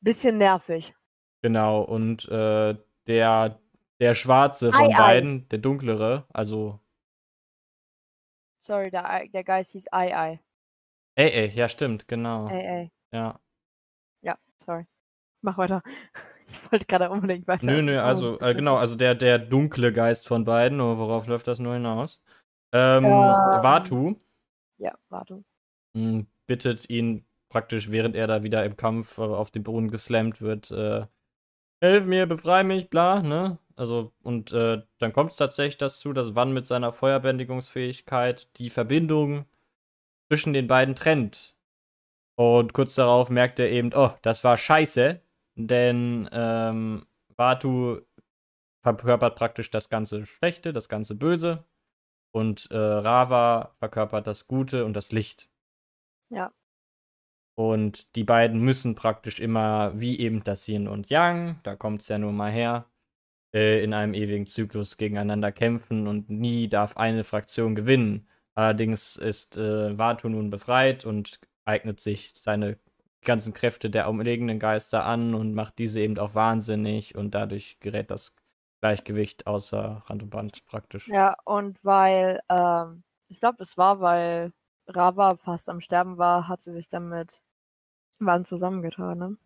Bisschen nervig. Genau. Und äh, der, der Schwarze von Ei, ei. beiden, der dunklere, also Sorry, der, Ei- der Geist hieß Ei Ei. ey, ey, ja, stimmt, genau. Ei Ei. Ja. Ja, sorry. Mach weiter. Ich wollte gerade unbedingt weiter. Nö, nö, also, äh, genau, also der, der dunkle Geist von beiden, worauf läuft das nur hinaus? Ähm, Ähm. Vatu Ja, warte. mh, bittet ihn praktisch, während er da wieder im Kampf äh, auf den Boden geslammt wird, äh, helf mir, befrei mich, bla, ne? Also, und äh, dann kommt es tatsächlich dazu, dass Wann mit seiner Feuerbändigungsfähigkeit die Verbindung zwischen den beiden trennt. Und kurz darauf merkt er eben, oh, das war scheiße, denn ähm, Batu verkörpert praktisch das ganze Schlechte, das ganze Böse. Und äh, Rava verkörpert das Gute und das Licht. Ja. Und die beiden müssen praktisch immer, wie eben das Yin und Yang, da kommt es ja nur mal her, äh, in einem ewigen Zyklus gegeneinander kämpfen und nie darf eine Fraktion gewinnen. Allerdings ist äh, Vatu nun befreit und eignet sich seine ganzen Kräfte der umliegenden Geister an und macht diese eben auch wahnsinnig und dadurch gerät das Gleichgewicht außer Rand und Band praktisch. Ja, und weil, ähm, ich glaube, es war, weil Rava fast am Sterben war, hat sie sich dann mit Van zusammengetan, ne?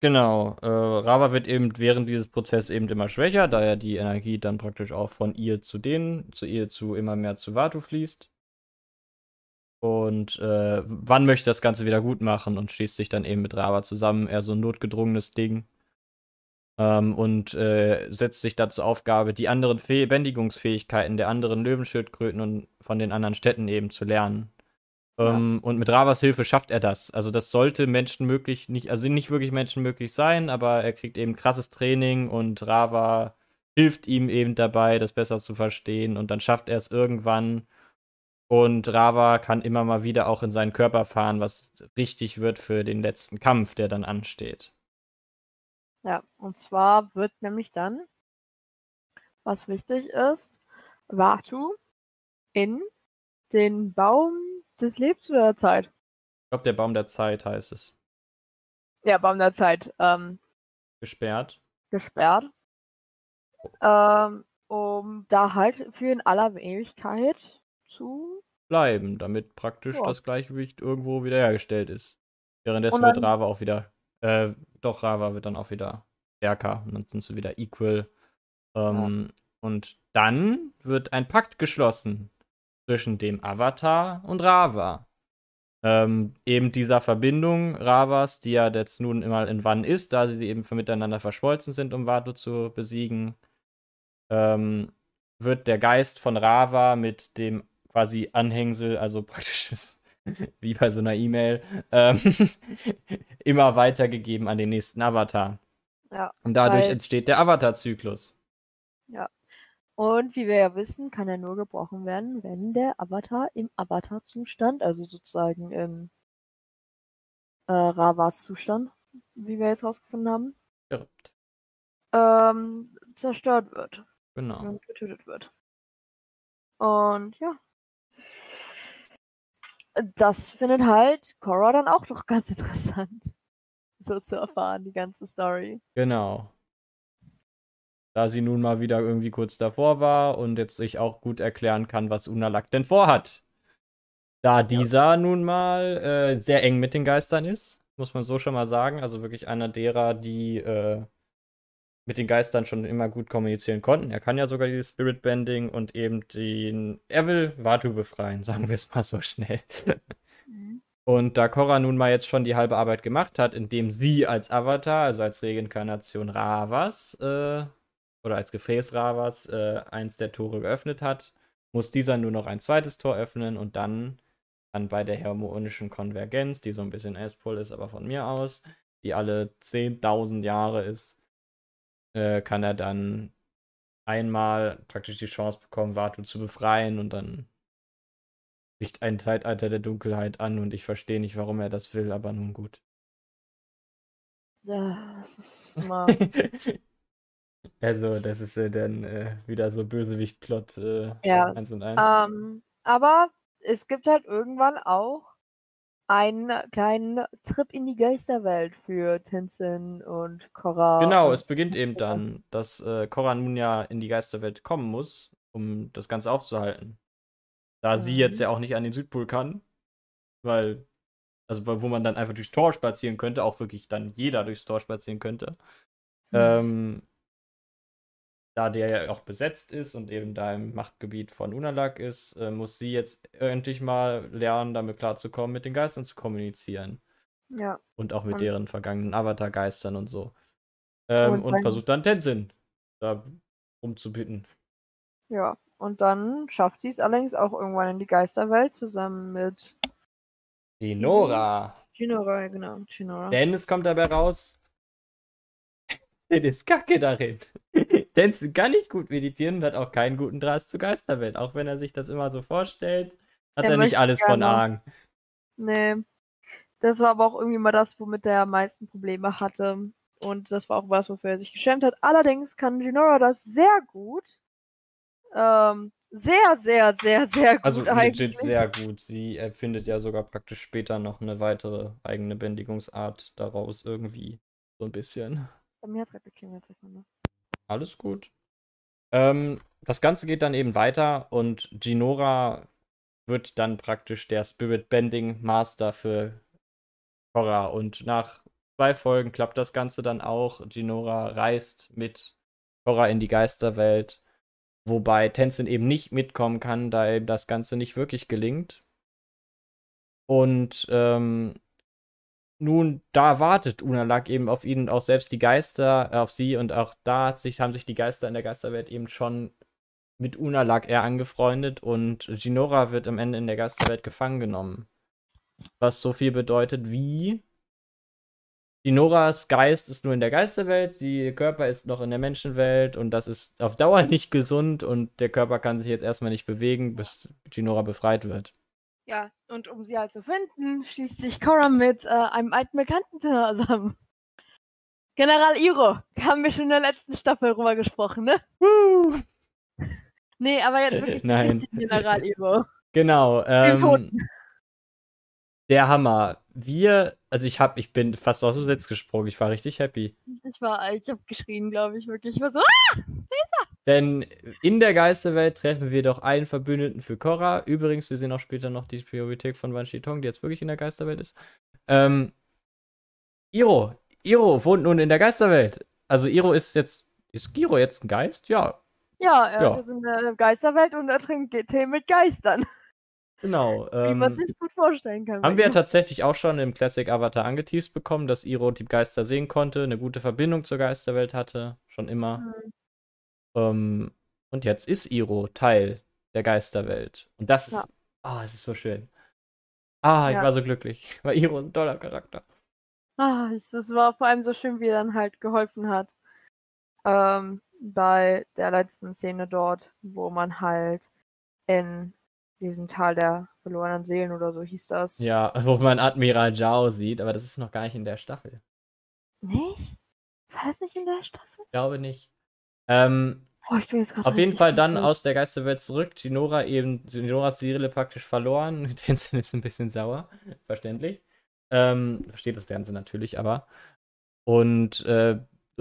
Genau, äh, Rava wird eben während dieses Prozesses eben immer schwächer, da ja die Energie dann praktisch auch von ihr zu denen, zu ihr zu immer mehr zu Vatu fließt. Und äh, Van möchte das Ganze wieder gut machen und schließt sich dann eben mit Rava zusammen, eher so ein notgedrungenes Ding. Ähm, und äh, setzt sich da zur Aufgabe, die anderen Fäh Bändigungsfähigkeiten der anderen Löwenschildkröten und von den anderen Städten eben zu lernen. Ähm, Und mit Ravas Hilfe schafft er das. Also das sollte menschenmöglich nicht, also nicht wirklich menschenmöglich sein, aber er kriegt eben krasses Training und Rava hilft ihm eben dabei, das besser zu verstehen und dann schafft er es irgendwann. Und Rava kann immer mal wieder auch in seinen Körper fahren, was richtig wird für den letzten Kampf, der dann ansteht. Ja, und zwar wird nämlich dann, was wichtig ist, Vatu in den Baum des Lebens oder der Zeit? Ich glaube, der Baum der Zeit heißt es. Ja, Baum der Zeit. Ähm, Gesperrt. gesperrt. Ähm, um da halt für in aller Ewigkeit zu. Bleiben, damit praktisch Ja. das Gleichgewicht irgendwo wiederhergestellt ist. Währenddessen Und wird dann- Rava auch wieder, äh, doch Rava wird dann auch wieder stärker und dann sind sie wieder equal. Ähm, Und dann wird ein Pakt geschlossen zwischen dem Avatar und Rava. Ähm, eben dieser Verbindung Ravas, die ja jetzt nun immer in Wann ist, da sie eben miteinander verschmolzen sind, um Vatu zu besiegen, ähm, wird der Geist von Rava mit dem quasi Anhängsel, also praktisch wie bei so einer E-Mail, ähm, immer weitergegeben an den nächsten Avatar. Ja, Und dadurch weil- entsteht der Avatar-Zyklus. Und wie wir ja wissen, kann er nur gebrochen werden, wenn der Avatar im Avatar-Zustand, also sozusagen im äh, Ravas Zustand, wie wir jetzt rausgefunden haben, Irrt. ähm, zerstört wird Genau. und getötet wird. Und ja. Das findet halt Korra dann auch noch ganz interessant. So zu erfahren, die ganze Story. Genau. Da sie nun mal wieder irgendwie kurz davor war und jetzt sich auch gut erklären kann, was Unalak denn vorhat. Da dieser nun mal äh, sehr eng mit den Geistern ist, muss man so schon mal sagen. Also wirklich einer derer, die äh, mit den Geistern schon immer gut kommunizieren konnten. Er kann ja sogar dieses Spirit Bending und eben den. Er will Watu befreien, sagen wir es mal so schnell. Und da Korra nun mal jetzt schon die halbe Arbeit gemacht hat, indem sie als Avatar, also als Reinkarnation Ravas, äh, oder als Gefäß Ravas, äh, eins der Tore geöffnet hat, muss dieser nur noch ein zweites Tor öffnen und dann, dann bei der harmonischen Konvergenz, die so ein bisschen S-Pull ist, aber von mir aus, die alle 10.000 Jahre ist, äh, kann er dann einmal praktisch die Chance bekommen, Watu zu befreien und dann bricht ein Zeitalter der Dunkelheit an und ich verstehe nicht, warum er das will, aber nun gut. Ja, das ist immer. also, das ist äh, dann äh, wieder so Bösewicht-Plot äh, Ja, 1 und 1. Ähm, aber es gibt halt irgendwann auch einen kleinen Trip in die Geisterwelt für Tenzin und Korra. genau, es beginnt eben dann, dass äh, Korra nun ja in die Geisterwelt kommen muss, um das Ganze aufzuhalten. Da sie Mhm. jetzt ja auch nicht an den Südpol kann, weil, also wo man dann einfach durchs Tor spazieren könnte, auch wirklich dann jeder durchs Tor spazieren könnte. Hm. Ähm, da der ja auch besetzt ist und eben da im Machtgebiet von Unalak ist, äh, muss sie jetzt endlich mal lernen, damit klarzukommen, mit den Geistern zu kommunizieren. Ja, Und auch mit Und- deren vergangenen Avatar-Geistern und so. Ähm, Und und versucht dann Tenzin da umzubitten. ja. Und dann schafft sie es allerdings auch irgendwann in die Geisterwelt zusammen mit Die Nora. Shinora, genau, Shinora. Denn es kommt dabei raus, Tenzin ist kacke darin. Tenzin kann nicht gut meditieren und hat auch keinen guten Draht zur Geisterwelt. Auch wenn er sich das immer so vorstellt, hat Er er, nicht alles von gerne. Aang. Nee. Das war aber auch irgendwie mal das, womit er am meisten Probleme hatte. Und das war auch was, wofür er sich geschämt hat. Allerdings kann Jinora das sehr gut. Ähm, sehr, sehr, sehr, sehr gut Also eigentlich. legit sehr gut. Sie erfindet ja sogar praktisch später noch eine weitere eigene Bändigungsart daraus irgendwie. So ein bisschen. Bei mir hat es gerade geklingelt, Sekunde. Alles gut. Ähm, das Ganze geht dann eben weiter und Ginora wird dann praktisch der Spirit Bending Master für Korra. Und nach zwei Folgen klappt das Ganze dann auch. Ginora reist mit Korra in die Geisterwelt, wobei Tenzin eben nicht mitkommen kann, da eben das Ganze nicht wirklich gelingt. Und ähm, nun, da wartet Unalak eben auf ihn auch selbst die Geister äh, auf sie und auch da hat sich, haben sich die Geister in der Geisterwelt eben schon mit Unalak eher angefreundet und Ginora wird am Ende in der Geisterwelt gefangen genommen. Was so viel bedeutet wie Ginoras Geist ist nur in der Geisterwelt, sie Körper ist noch in der Menschenwelt und das ist auf Dauer nicht gesund und der Körper kann sich jetzt erstmal nicht bewegen, bis Ginora befreit wird. Ja, und um sie halt zu finden, schließt sich Korra mit äh, einem alten Bekannten zusammen. General Iro, haben wir schon in der letzten Staffel drüber gesprochen, ne? Woo! Nee, aber jetzt wirklich den Nein. richtigen General Iro. Genau. Den Ähm, Toten. der Hammer. Wir, also ich hab, ich bin fast aus dem Sitz gesprungen. Ich war richtig happy. Ich war, ich habe geschrien, glaube ich, wirklich. Ich war so, Denn in der Geisterwelt treffen wir doch einen Verbündeten für Korra. Übrigens, wir sehen auch später noch die Priorität von Wan Tong, die jetzt wirklich in der Geisterwelt ist. Ähm, Iro. Iro wohnt nun in der Geisterwelt. Also Iro ist jetzt, ist Giro jetzt ein Geist? Ja, ja, er Ja. ist jetzt in der Geisterwelt und er trinkt Tee mit Geistern. genau. Wie man Ähm, sich gut vorstellen kann. Haben wir ja tatsächlich auch schon im Classic Avatar angeteased bekommen, dass Iro die Geister sehen konnte, eine gute Verbindung zur Geisterwelt hatte, schon immer. Mhm. Ähm, und jetzt ist Iro Teil der Geisterwelt. Und das ist, ah, es ist so schön. Ah, ich Ja. war so glücklich, weil Iro ein toller Charakter. Ah, es, es war vor allem so schön, wie er dann halt geholfen hat. Ähm, bei der letzten Szene dort, wo man halt in diesem Tal der verlorenen Seelen oder so hieß das. Ja, wo man Admiral Zhao sieht, aber das ist noch gar nicht in der Staffel. Nicht? War das nicht in der Staffel? Ich glaube nicht. Ähm, Oh, ich bin jetzt auf jeden Fall dann aus der Geisterwelt zurück. Ginora eben, Ginoras Seele praktisch verloren. Tenzin ist ein bisschen sauer. Verständlich. Ähm, versteht das Ganze natürlich, aber. Und äh,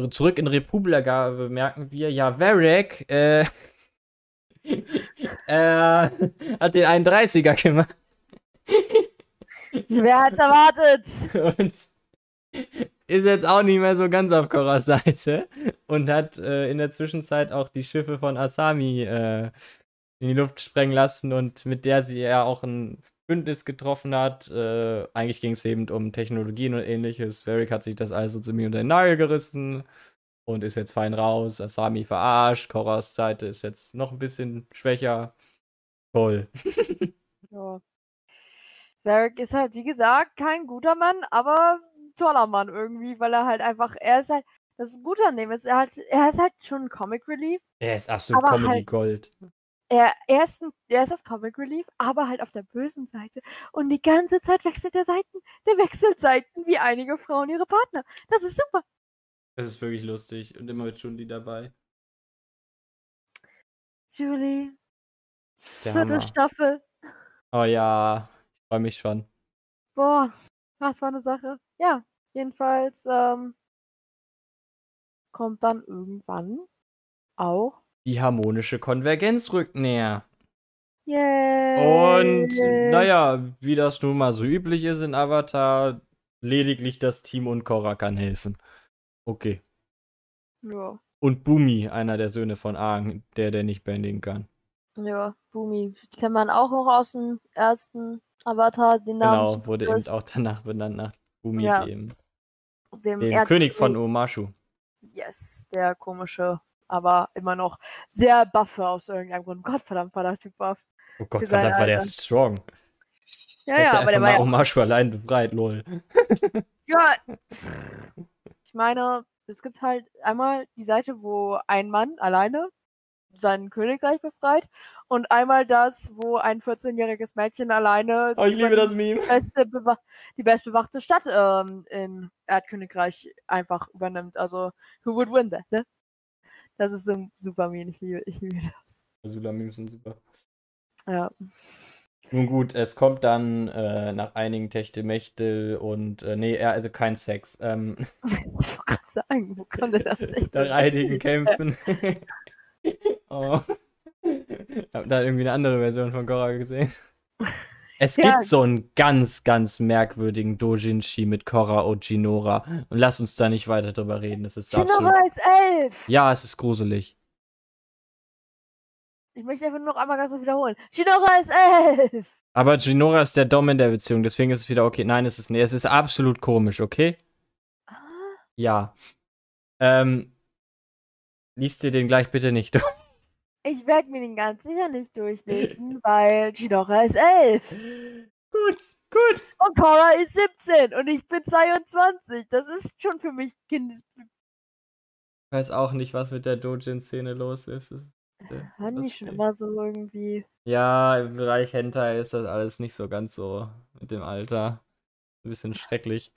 zurück in Republika bemerken wir, ja, Varek, äh, äh, hat den 31er gemacht. Wer hat's erwartet? Und ist jetzt auch nicht mehr so ganz auf Korras Seite. Und hat äh, in der Zwischenzeit auch die Schiffe von Asami äh, in die Luft sprengen lassen und mit der sie ja auch ein Bündnis getroffen hat. Äh, eigentlich ging es eben um Technologien und ähnliches. Varric hat sich das also mir unter den Nagel gerissen und ist jetzt fein raus. Asami verarscht. Korras Seite ist jetzt noch ein bisschen schwächer. Toll. Ja. Varric ist halt, wie gesagt, kein guter Mann, aber toller Mann irgendwie, weil er halt einfach, er ist halt, das ist ein guter Name, ist, er, hat, er ist halt schon ein Comic Relief. Er ist absolut Aber Comedy halt- Gold. Er, er, ist ein, er ist das Comic Relief, aber halt auf der bösen Seite. Und die ganze Zeit wechselt er Seiten. Der wechselt Seiten wie einige Frauen ihre Partner. Das ist super. Das ist wirklich lustig und immer mit Jundi dabei. Julie, vierte. Staffel. Oh ja, ich freue mich schon. Boah, was war eine Sache. Ja, jedenfalls ähm, kommt dann irgendwann auch. Die harmonische Konvergenz rückt näher. Yay! Und naja, wie das nun mal so üblich ist in Avatar, lediglich das Team und Korra kann helfen. Okay. Ja, Und Bumi, einer der Söhne von Aang, der, der nicht bändigen kann. ja, Bumi. Kennt man auch noch aus dem ersten Avatar, den Namen. Genau, wurde eben auch danach benannt nach Bumi, Ja. dem, dem dem König von Omashu. Yes, der komische, aber immer noch sehr buffe aus irgendeinem Grund. Gottverdammt war der Typ buff. Oh Gott, verdammt, war der strong. Ja, ja, aber der war ja. Omashu allein befreit, lol. Ja, ich meine, es gibt halt einmal die Seite, wo ein Mann alleine sein Königreich befreit und einmal das, wo ein 14-jähriges Mädchen alleine Oh, ich liebe die das Meme. beste die bestbewachte Stadt ähm, in Erdkönigreich einfach übernimmt. Also, who would win that, ne? Das ist so ein super Meme. Ich liebe, ich liebe das. Azula-Memes sind super. Ja. Nun gut, es kommt dann äh, nach einigen Techtelmechtel und äh, nee, also kein Sex. Ähm, Ich wollte gerade sagen, wo kommt denn das echt? nach einigen Kämpfen. oh. Ich habe da irgendwie eine andere Version von Korra gesehen. Es Ja. gibt so einen ganz, ganz merkwürdigen Dojinshi mit Korra Ojinora. Und lass uns da nicht weiter drüber reden. Das ist absolut. Shinora ist elf! Ja, es ist gruselig. Ich möchte einfach nur noch einmal ganz kurz wiederholen. Shinora ist elf! Aber Jinora ist der Dom in der Beziehung, deswegen ist es wieder okay. Nein, es ist nicht. Es ist absolut komisch, okay? Ah, Ja. Ähm. Liest dir den gleich bitte nicht durch. Ich werde mir den ganz sicher nicht durchlesen, weil Shinora ist elf. Gut, gut. Und Cora ist 17 und ich bin 22. Das ist schon für mich Kindes... Ich weiß auch nicht, was mit der Dojin-Szene los ist. Ist äh, Waren die das- schon immer so irgendwie... Ja, im Bereich Hentai ist das alles nicht so ganz so mit dem Alter. Ein bisschen schrecklich.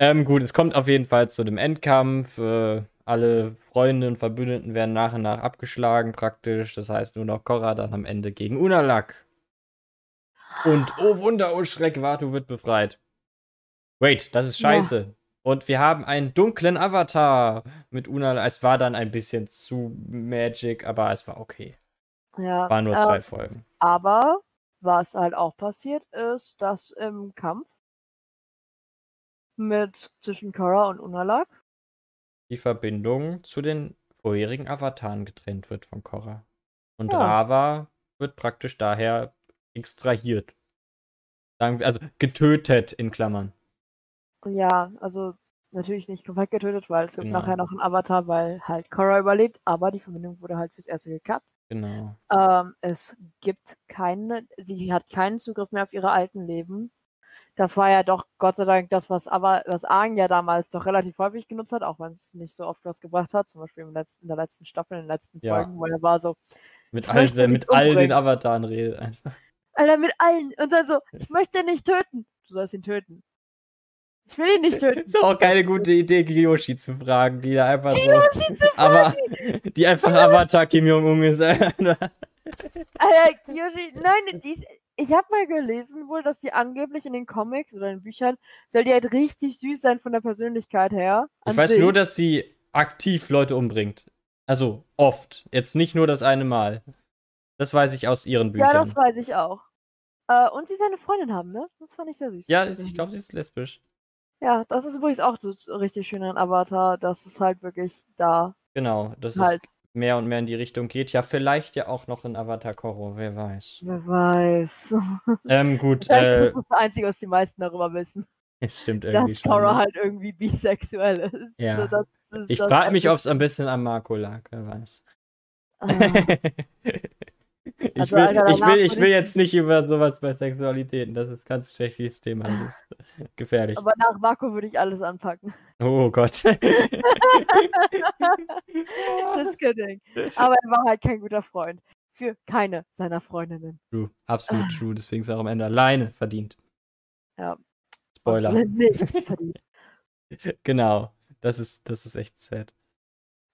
Ähm, gut, es kommt auf jeden Fall zu dem Endkampf. Äh, alle Freunde und Verbündeten werden nach und nach abgeschlagen, praktisch. Das heißt nur noch Korra dann am Ende gegen Unalak. Und oh Wunder, oh Schreck, Watu wird befreit. Wait, das ist Ja. scheiße. Und wir haben einen dunklen Avatar mit Unalak. Es war dann ein bisschen zu Magic, aber es war okay. Ja, Waren nur äh, zwei Folgen. Aber was halt auch passiert ist, dass im Kampf mit zwischen Korra und Unalak die Verbindung zu den vorherigen Avataren getrennt wird von Korra. Und Ja. Rava wird praktisch daher extrahiert. Also getötet in Klammern. Ja, also natürlich nicht komplett getötet, weil es gibt Genau. nachher noch einen Avatar, weil halt Korra überlebt, aber die Verbindung wurde halt fürs erste gekappt. Genau. Ähm, es gibt keine, sie hat keinen Zugriff mehr auf ihre alten Leben. Das war ja doch Gott sei Dank das, was aber was Aang ja damals doch relativ häufig genutzt hat, auch wenn es nicht so oft was gebracht hat, zum Beispiel im letzten, in der letzten Staffel, in den letzten Ja. Folgen, wo er war so, Mit all, mit all den. Avataren redet einfach. Alter, mit allen. Und dann so, ich möchte ihn nicht töten. Du sollst ihn töten. Ich will ihn nicht töten. Ist auch keine gute Idee, Kiyoshi zu fragen, die da einfach Kiyoshi so. Aber die einfach Avatar Kim Jong-un ist. Alter, Kiyoshi, nein, die ist, ich habe mal gelesen wohl, dass die angeblich in den Comics oder in den Büchern soll die halt richtig süß sein von der Persönlichkeit her. ich weiß sich. nur, dass sie aktiv Leute umbringt. Also oft. Jetzt nicht nur das eine Mal. Das weiß ich aus ihren Büchern. Ja, das weiß ich auch. Äh, und sie seine Freundin haben, ne? Das fand ich sehr süß. Ja, ich glaube, sie ist lesbisch. Ja, das ist übrigens auch so richtig schön an Avatar, dass es halt wirklich da Genau, dass halt, es mehr und mehr in die Richtung geht. Ja, vielleicht ja auch noch in Avatar Korro, wer weiß. wer weiß. Ähm, gut, äh, ist das das Einzige, was die meisten darüber wissen. es stimmt irgendwie dass. Korra ne? halt irgendwie bisexuell ist. Ja. So, das ist Ich das frage mich, ob es ein bisschen an Marco lag, wer weiß. Ah, ich, Also, will, Alter, ich, will, ich will jetzt nicht über sowas bei Sexualitäten, das ist ein ganz schlechtes Thema, das ist gefährlich. aber nach Marco würde ich alles anpacken. Oh Gott. Just kidding. Aber er war halt kein guter Freund. Für keine seiner Freundinnen. true, absolut true, deswegen ist er auch am Ende alleine verdient. Ja. Spoiler. Nicht verdient. Genau, das ist, das ist echt sad.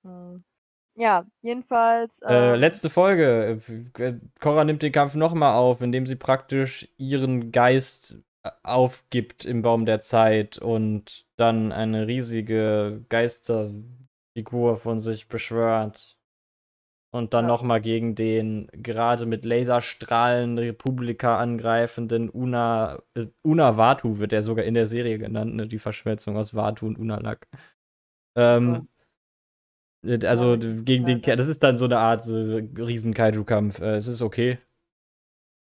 Hm. Ja, jedenfalls. Äh, ähm, letzte Folge. Äh, Korra nimmt den Kampf nochmal auf, indem sie praktisch ihren Geist äh, aufgibt im Baum der Zeit und dann eine riesige Geisterfigur von sich beschwört. Und dann Ja. nochmal gegen den gerade mit Laserstrahlen Republika angreifenden Una, äh, Una Vatu wird er sogar in der Serie genannt, ne? die Verschmelzung aus Vatu und Unalak. Ähm, äh, Also Ja, d- gegen den, Ke- das ist dann so eine Art so riesen Kaiju-Kampf. Äh, es ist okay.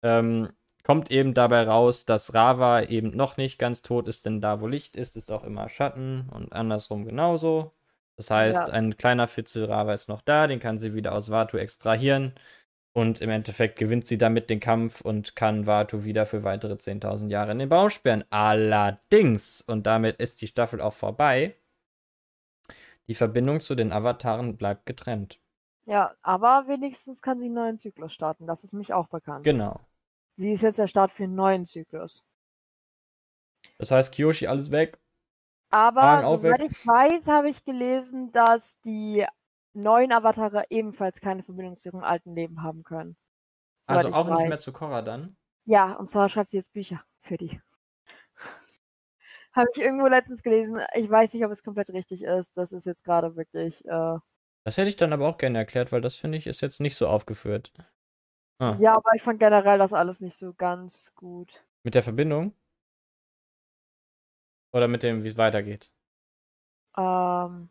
Ähm, kommt eben dabei raus, dass Rava eben noch nicht ganz tot ist, denn da, wo Licht ist, ist auch immer Schatten und andersrum genauso. Das heißt, Ja. ein kleiner Fitzel Rava ist noch da, den kann sie wieder aus Vatu extrahieren. Und im Endeffekt gewinnt sie damit den Kampf und kann Vatu wieder für weitere 10.000 Jahre in den Baum sperren. Allerdings, und damit ist die Staffel auch vorbei, die Verbindung zu den Avataren bleibt getrennt. Ja, aber wenigstens kann sie einen neuen Zyklus starten. Das ist mich auch bekannt. Genau. Sie ist jetzt der Start für einen neuen Zyklus. Das heißt, Kyoshi, alles weg. Aber soweit ich weiß, habe ich gelesen, dass die neuen Avatare ebenfalls keine Verbindung zu ihrem alten Leben haben können. soweit Also auch nicht mehr zu Korra dann? Ja, und zwar schreibt sie jetzt Bücher für die. Habe ich irgendwo letztens gelesen. Ich weiß nicht, ob es komplett richtig ist. Das ist jetzt gerade wirklich. Äh, Das hätte ich dann aber auch gerne erklärt, weil das finde ich ist jetzt nicht so aufgeführt. Ah, ja, aber ich fand generell das alles nicht so ganz gut. mit der Verbindung? Oder mit dem, wie es weitergeht? Ähm,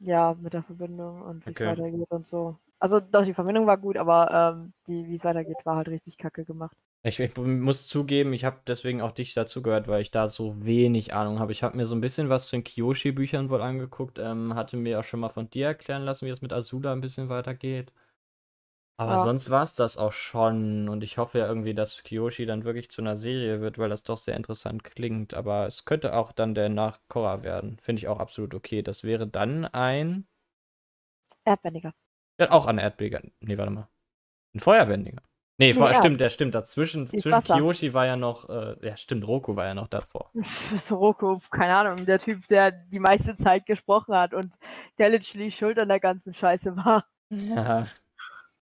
ja, mit der Verbindung und wie es Okay. weitergeht und so. Also doch, die Verbindung war gut, aber ähm, die, wie es weitergeht, war halt richtig kacke gemacht. Ich, ich muss zugeben, ich habe deswegen auch dich dazu gehört, weil ich da so wenig Ahnung habe. Ich habe mir so ein bisschen was zu den Kyoshi-Büchern wohl angeguckt, ähm, hatte mir auch schon mal von dir erklären lassen, wie es mit Azula ein bisschen weitergeht. Aber Ja. sonst war es das auch schon. Und ich hoffe ja irgendwie, dass Kyoshi dann wirklich zu einer Serie wird, weil das doch sehr interessant klingt. Aber es könnte auch dann der nach Korra werden. Finde ich auch absolut okay. Das wäre dann ein. Erdbändiger. Ja, auch ein Erdbeger. Nee, warte mal. Ein Feuerbändiger. Nee, ja. stimmt, der stimmt. Dazwischen ist zwischen Wasser. Kyoshi war ja noch. Äh, ja, stimmt, Roku war ja noch davor. Soroko, keine Ahnung, der Typ, der die meiste Zeit gesprochen hat und der literally schuld an der ganzen Scheiße war. Ja.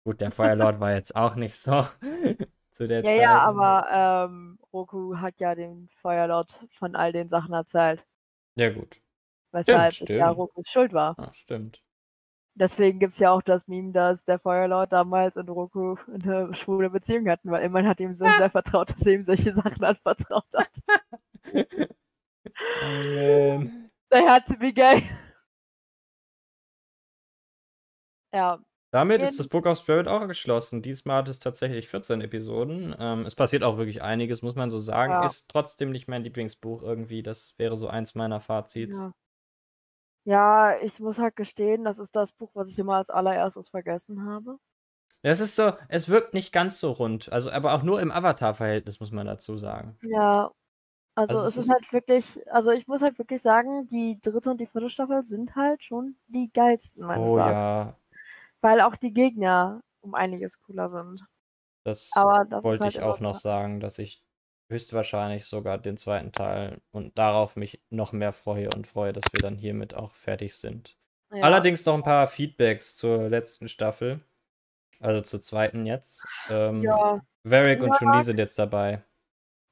Gut, der Feuerlord war jetzt auch nicht so zu der Ja, Zeit. ja, aber ähm, Roku hat ja dem Feuerlord von all den Sachen erzählt, Ja, gut. weshalb Stimmt, ja stimmt. Roku schuld war. Ah, stimmt. Deswegen gibt es ja auch das Meme, dass der Feuerlord damals und Roku eine schwule Beziehung hatten, weil immerhin hat ihm so sehr vertraut, dass er ihm solche Sachen anvertraut hat. Man. They had to be gay. Ja, Damit ist In- das Book of Spirit auch geschlossen. Diesmal hat es tatsächlich 14 Episoden. Ähm, es passiert auch wirklich einiges, muss man so sagen. Ja. Ist trotzdem nicht mein Lieblingsbuch irgendwie. Das wäre so eins meiner Fazits. Ja. Ja, ich muss halt gestehen, das ist das Buch, was ich immer als allererstes vergessen habe. Es ist so, es wirkt nicht ganz so rund. Also, aber auch nur im Avatar-Verhältnis, muss man dazu sagen. Ja, also, Also es ist ist- halt wirklich, also ich muss halt wirklich sagen, die dritte und die vierte Staffel sind halt schon die geilsten meines Oh Erachtens. ja, Weil auch die Gegner um einiges cooler sind. das Aber das wollte halt ich auch noch sagen, dass ich höchstwahrscheinlich sogar den zweiten Teil und darauf mich noch mehr freue und freue, dass wir dann hiermit auch fertig sind. Ja, Allerdings noch ein paar Feedbacks zur letzten Staffel. Also zur zweiten jetzt. Ähm, ja, Varric und Ja. Chun-Li sind jetzt dabei.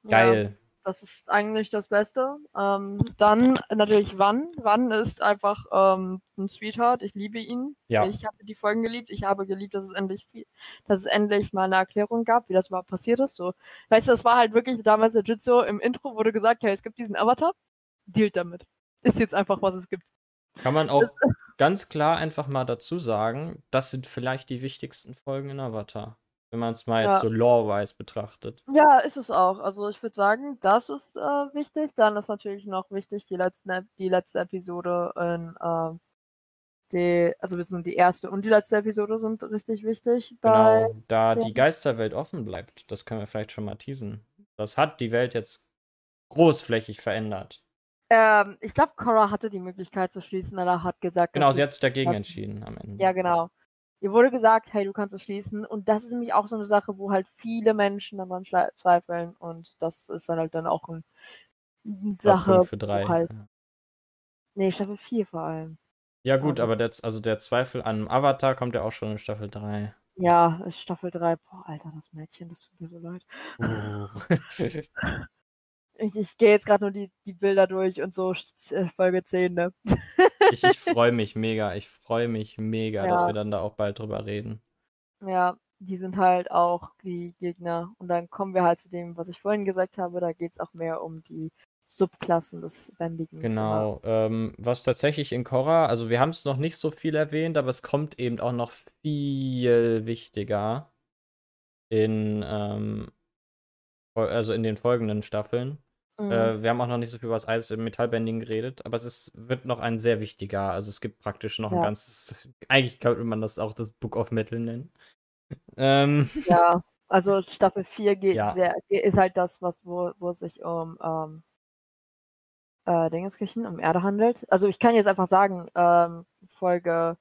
Geil. Das ist eigentlich das Beste. Ähm, dann natürlich Wann. Wann ist einfach ähm, ein Sweetheart. Ich liebe ihn. Ja. Ich habe die Folgen geliebt. Ich habe geliebt, dass es endlich viel, dass es endlich mal eine Erklärung gab, wie das überhaupt passiert ist. So, weißt du, das war halt wirklich damals der Jitsu im Intro wurde gesagt, hey, es gibt diesen Avatar, dealt damit. Ist jetzt einfach, was es gibt. Kann man auch ganz klar einfach mal dazu sagen, das sind vielleicht die wichtigsten Folgen in Avatar. Wenn man es mal jetzt Ja. so lore-wise betrachtet. Ja, ist es auch. Also ich würde sagen, das ist äh, wichtig. Dann ist natürlich noch wichtig, die, letzten, die letzte Episode in äh, die, also wir sind die erste und die letzte Episode sind richtig wichtig. Genau, da ja. die Geisterwelt offen bleibt. Das können wir vielleicht schon mal teasen. Das hat die Welt jetzt großflächig verändert. ähm, ich glaube, Cora hatte die Möglichkeit zu schließen, aber hat gesagt, Genau, sie hat sich dagegen das- entschieden am Ende. Ja, genau. Ihr wurde gesagt, hey, du kannst es schließen. Und das ist nämlich auch so eine Sache, wo halt viele Menschen daran zweifeln. Und das ist dann halt dann auch ein, eine Sache. Für drei. Halt, nee, Staffel 4 vor allem. Ja, gut, Aber- aber der, also der Zweifel an Avatar kommt ja auch schon in Staffel 3. Ja, Staffel 3. Boah, Alter, das Mädchen, das tut mir so leid. Ich, ich gehe jetzt gerade nur die, die Bilder durch und so äh, Folge 10, ne? ich ich freue mich mega. Ich freue mich mega, dass Ja. wir dann da auch bald drüber reden. Ja, die sind halt auch die Gegner. Und dann kommen wir halt zu dem, was ich vorhin gesagt habe. Da geht es auch mehr um die Subklassen des Bändigen. Genau. Ähm, was tatsächlich in Korra, also wir haben es noch nicht so viel erwähnt, aber es kommt eben auch noch viel wichtiger in, ähm, also in den folgenden Staffeln. Mhm. Äh, wir haben auch noch nicht so viel über das Eis im Metallbending geredet, aber es ist, wird noch ein sehr wichtiger. Also es gibt praktisch noch ein Ja. ganzes, eigentlich könnte man das auch das Book of Metal nennen. Ähm, Ja, also Staffel 4 geht Ja. sehr, ist halt das, was, wo, wo es sich um ähm, äh, Dingenskirchen, um Erde handelt. Also ich kann jetzt einfach sagen, ähm, Folge,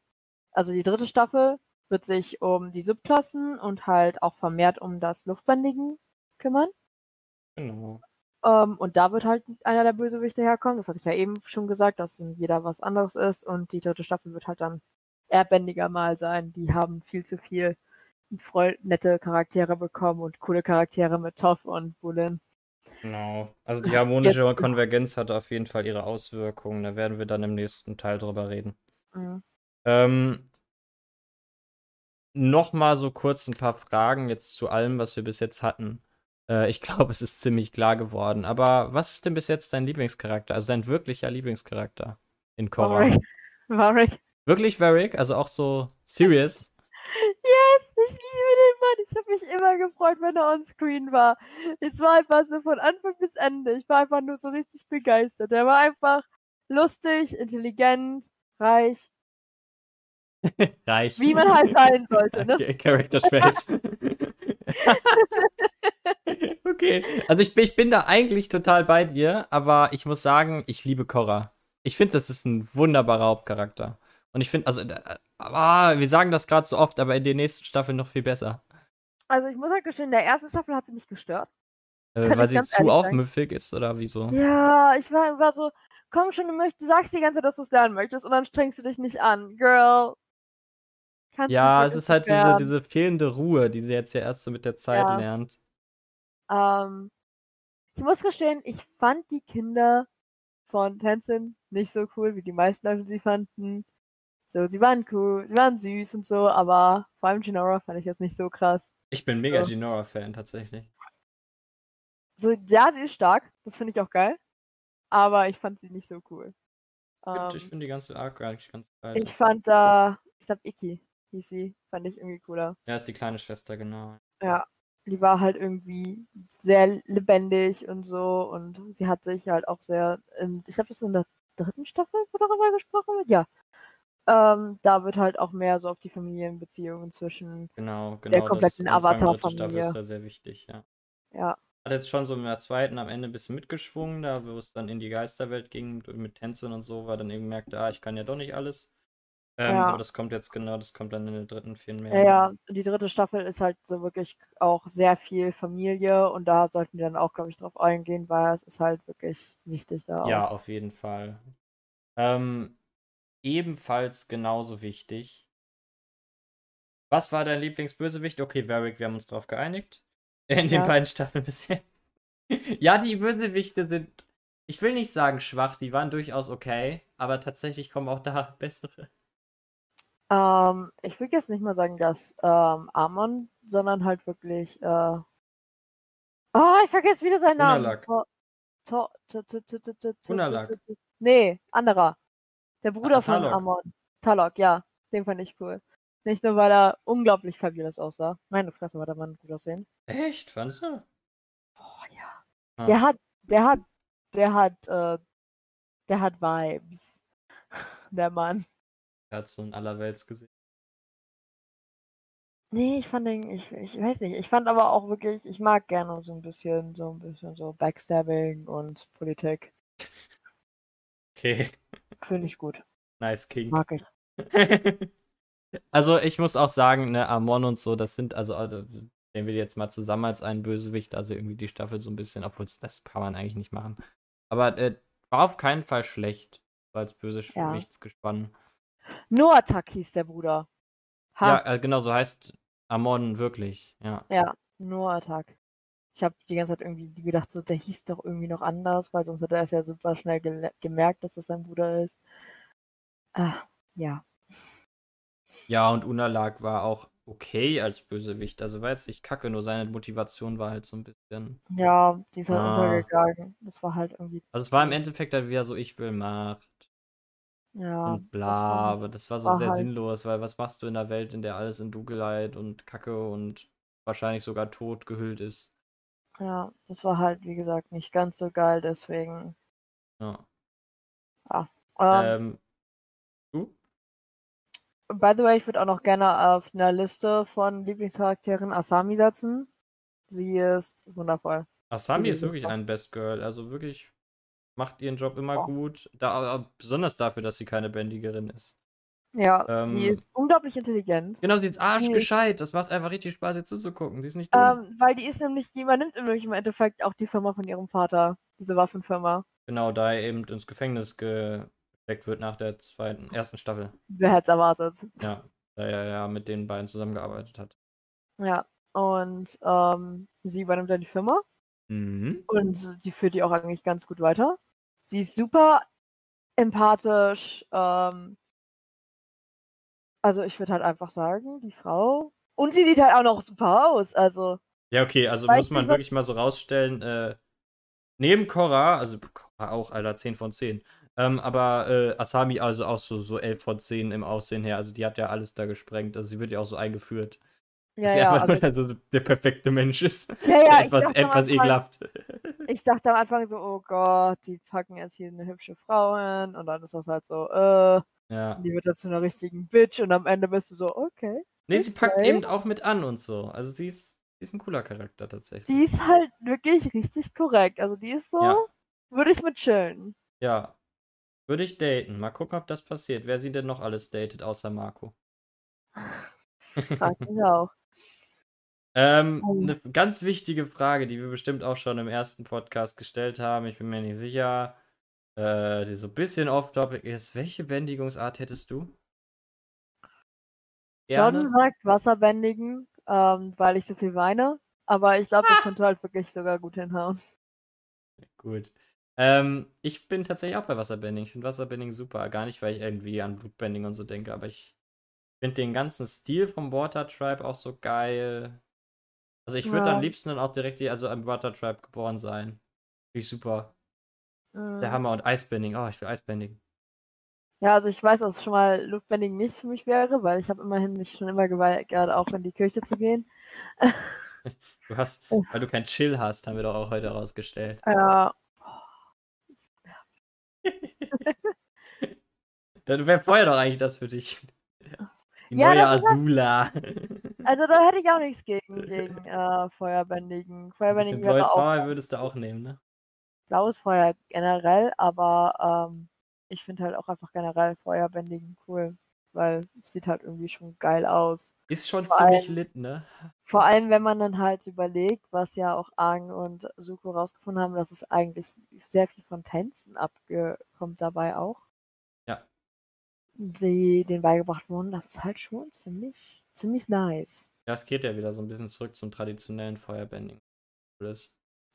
also die dritte Staffel wird sich um die Subklassen und halt auch vermehrt um das Luftbändigen kümmern. genau. Ähm, und da wird halt einer der Bösewichte herkommen. Das hatte ich ja eben schon gesagt, dass jeder was anderes ist. Und die dritte Staffel wird halt dann Airbändiger mal sein. Die haben viel zu viel nette Charaktere bekommen und coole Charaktere mit Toff und Bulin. Genau. Also die harmonische Jetzt- Konvergenz hat auf jeden Fall ihre Auswirkungen. Da werden wir dann im nächsten Teil drüber reden. Mhm. Ähm, Nochmal so kurz ein paar Fragen jetzt zu allem, was wir bis jetzt hatten. Äh, ich glaube, es ist ziemlich klar geworden. Aber was ist denn bis jetzt dein Lieblingscharakter? Also dein wirklicher Lieblingscharakter in Korra? Warwick. Warwick. Wirklich Varric? Also auch so serious? Yes, ich liebe den Mann. Ich habe mich immer gefreut, wenn er on-screen war. Es war einfach so von Anfang bis Ende. Ich war einfach nur so richtig begeistert. Er war einfach lustig, intelligent, reich, Reich. wie man halt sein sollte. Ne? Character Trait. okay. Also ich bin, ich bin da eigentlich total bei dir, aber ich muss sagen, ich liebe Korra. Ich finde, das ist ein wunderbarer Hauptcharakter. Und ich finde, also, äh, ah, wir sagen das gerade so oft, aber in den nächsten Staffeln noch viel besser. Also ich muss halt gestehen, in der ersten Staffel hat sie mich gestört. Äh, weil sie zu aufmüffig ist oder wieso? Ja, ich war immer so, komm schon, du, möchtest, du sagst die ganze Zeit, dass du es lernen möchtest und dann strengst du dich nicht an. Girl. Kannst Ja, es ist halt diese, diese fehlende Ruhe, die sie jetzt ja erst so mit der Zeit Ja. lernt. Ähm, ich muss gestehen, ich fand die Kinder von Tenzin nicht so cool, wie die meisten Leute sie fanden. So, sie waren cool, sie waren süß und so, aber vor allem Jinora fand ich jetzt nicht so krass. Ich bin mega So. Jinora-Fan tatsächlich. So, ja, sie ist stark, das finde ich auch geil, aber ich fand sie nicht so cool. Find- ich Ähm, finde die ganze Arc eigentlich ganz geil. ich fand da, ich glaube, Iki hieß sie, fand ich irgendwie cooler. Ja, ist die kleine Schwester, genau. Ja, die war halt irgendwie sehr lebendig und so und sie hat sich halt auch sehr, in, ich glaube, das ist in der dritten Staffel, wo darüber gesprochen wird, ja. Ähm, da wird halt auch mehr so auf die Familienbeziehungen zwischen, Genau, genau. kompletten Anfang dritte Avatar-Familie. Ist da sehr wichtig, ja. ja, Hat jetzt schon so in der zweiten am Ende ein bisschen mitgeschwungen, da wo es dann in die Geisterwelt ging mit, mit Tänzen und so, weil dann eben merkte, ah, ich kann ja doch nicht alles. Ähm, Ja. Aber das kommt jetzt genau, das kommt dann in der dritten viel mehr. ja, ja, die dritte Staffel ist halt so wirklich auch sehr viel Familie und da sollten wir dann auch, glaube ich, drauf eingehen, weil es ist halt wirklich wichtig da auch. Ja, auf jeden Fall. Ähm, ebenfalls genauso wichtig. Was war dein Lieblingsbösewicht? Okay, Varric, wir haben uns drauf geeinigt. In den Ja. beiden Staffeln bis jetzt. ja, die Bösewichte sind, ich will nicht sagen schwach, die waren durchaus okay, aber tatsächlich kommen auch da bessere. Ähm, ich will jetzt nicht mal sagen, dass ähm, Amon, sondern halt wirklich. Äh... Oh, ich vergesse wieder seinen Namen. Unalak. Tor- Tor- T- T- T- T- T- T- Unalak. T- T- Nee, anderer. Der Bruder Ah, von. Amon. Talok, ja. Den fand ich cool. Nicht nur, weil er unglaublich fabulous aussah. Meine Fresse war der Mann gut aussehen. Echt? Fandest du? Boah, ja. Ah. Der hat, der hat, der hat, äh, der hat Vibes. Der Mann. Er hat so ein Allerweltsgesicht. Nee, ich fand den, ich, ich weiß nicht, ich fand aber auch wirklich, ich mag gerne so ein bisschen, so ein bisschen so Backstabbing und Politik. Okay, Finde ich gut. nice King. Mag ich. also ich muss auch sagen, ne, Amon und so, das sind, also, also nehmen wir die jetzt mal zusammen als einen Bösewicht, also irgendwie die Staffel so ein bisschen, obwohl das kann man eigentlich nicht machen. Aber äh, war auf keinen Fall schlecht, als Bösewichtsgespann. Noatak hieß der Bruder. Ja, Ha, äh, genau, so heißt Amon wirklich, ja. ja, Noatak. Ich habe die ganze Zeit irgendwie gedacht, so, der hieß doch irgendwie noch anders, weil sonst hätte er es ja super schnell gele- gemerkt, dass das sein Bruder ist. Ah, ja. Ja, und Unalag war auch okay als Bösewicht, also war jetzt nicht kacke, nur seine Motivation war halt so ein bisschen. Ja, die ist halt Ah. untergegangen. Das war halt irgendwie, Also es war im Endeffekt halt wieder so, ich will Macht. Ja. und das bla, war- aber das war so war sehr halt- sinnlos, weil was machst du in einer Welt, in der alles in Dunkelheit und Kacke und wahrscheinlich sogar tot gehüllt ist? Ja, das war halt, wie gesagt, nicht ganz so geil, deswegen. Ja. Ähm, Ähm, du? by the way, ich würde auch noch gerne auf einer Liste von Lieblingscharakteren Asami setzen. Sie ist wundervoll. Asami ist wirklich ein Best Girl, also wirklich macht ihren Job immer Ja. gut, da, aber besonders dafür, dass sie keine Bändigerin ist. Ja, sie Ähm, ist unglaublich intelligent. Genau, sie ist Sie- arschgescheit, das macht einfach richtig Spaß, ihr zuzugucken, sie ist nicht dumm. Ähm, weil die ist nämlich, die übernimmt nämlich im Endeffekt auch die Firma von ihrem Vater. Diese Waffenfirma. Genau, da er eben ins Gefängnis gesteckt wird nach der zweiten, ersten Staffel. Wer hätte es erwartet? Ja, da er ja mit den beiden zusammengearbeitet hat. Ja, und ähm, sie übernimmt dann die Firma Mhm. und sie führt die auch eigentlich ganz gut weiter. Sie ist super empathisch. Ähm, also ich würde halt einfach sagen, die Frau. Und sie sieht halt auch noch super aus. Also Ja, okay, also muss man wirklich mal so rausstellen, äh, neben Korra, also Korra auch, Alter, 10 von 10. Ähm, aber äh, Asami also auch so, so 11 von 10 im Aussehen her. Also die hat ja alles da gesprengt. Also sie wird ja auch so eingeführt. Ja, ja. einfach Also, nur so der perfekte Mensch ist. ja, ja, etwas etwas Anfang, ekelhaft. ich dachte am Anfang so, oh Gott, die packen jetzt hier eine hübsche Frau hin und dann ist das halt so, äh, Ja. die wird jetzt zu einer richtigen Bitch und am Ende bist du so, okay. Nee, sie packt eben auch mit an und so. Also sie ist, sie ist ein cooler Charakter tatsächlich. Die ist halt wirklich richtig korrekt. Also die ist so, Ja. würde ich mit chillen. Ja. Würde ich daten. Mal gucken, ob das passiert. Wer sie denn noch alles datet, außer Marco. Frag mich auch. Ähm, Oh. eine ganz wichtige Frage, die wir bestimmt auch schon im ersten Podcast gestellt haben. Ich bin mir nicht sicher. Äh, die so ein bisschen off-topic ist. Welche Bändigungsart hättest du? John sagt Wasserbändigen, ähm, weil ich so viel weine. Aber ich glaube, das könnte halt wirklich sogar gut hinhauen. Gut. Ähm, ich bin tatsächlich auch bei Wasserbending. Ich finde Wasserbending super. Gar nicht, weil ich irgendwie an Blutbending und so denke, aber ich finde den ganzen Stil vom Water Tribe auch so geil. Also ich würde Ja. am liebsten dann auch direkt die- also am Water Tribe geboren sein. Finde ich super. Der Mhm. Hammer und Eisbending. Oh, ich will Eisbending. Ja, also ich weiß, dass schon mal Luftbändigen nichts für mich wäre, weil ich habe immerhin mich schon immer geweigert, auch in die Kirche zu gehen. Du hast, Oh. weil du kein Chill hast, haben wir doch auch heute rausgestellt. Ja, Dann wäre vorher doch eigentlich das für dich. Die Ja, neue das Azula. Also da hätte ich auch nichts gegen, gegen äh, Feuerbändigen. Feuerbändigen wäre blaues auch Feuer würdest du auch nehmen, ne? blaues Feuer generell, aber ähm, ich finde halt auch einfach generell Feuerbändigen cool, weil es sieht halt irgendwie schon geil aus. Ist schon Vor ziemlich allem- lit, ne? Vor allem, wenn man dann halt überlegt, was ja auch Aang und Suko rausgefunden haben, dass es eigentlich sehr viel von Tänzen abkommt dabei auch. Ja. Die denen beigebracht wurden, das ist halt schon ziemlich, ziemlich nice. Ja, es geht ja wieder so ein bisschen zurück zum traditionellen Feuerbending.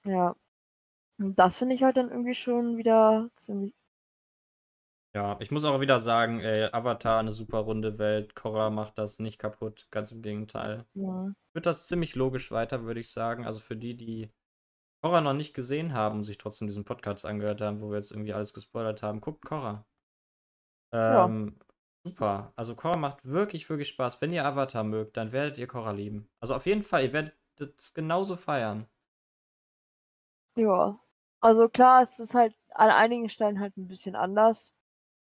Ja. Und das finde ich halt dann irgendwie schon wieder ziemlich. Ja, ich muss auch wieder sagen, ey, Avatar, eine super runde Welt. Korra macht das nicht kaputt, ganz im Gegenteil. Ja. Wird das ziemlich logisch weiter, würde ich sagen. Also für die, die Korra noch nicht gesehen haben und sich trotzdem diesen Podcast angehört haben, wo wir jetzt irgendwie alles gespoilert haben, guckt Korra. Ja. Super. Also Korra macht wirklich, wirklich Spaß. Wenn ihr Avatar mögt, dann werdet ihr Korra lieben. Also auf jeden Fall, ihr werdet es genauso feiern. Ja. Also klar, es ist halt an einigen Stellen halt ein bisschen anders.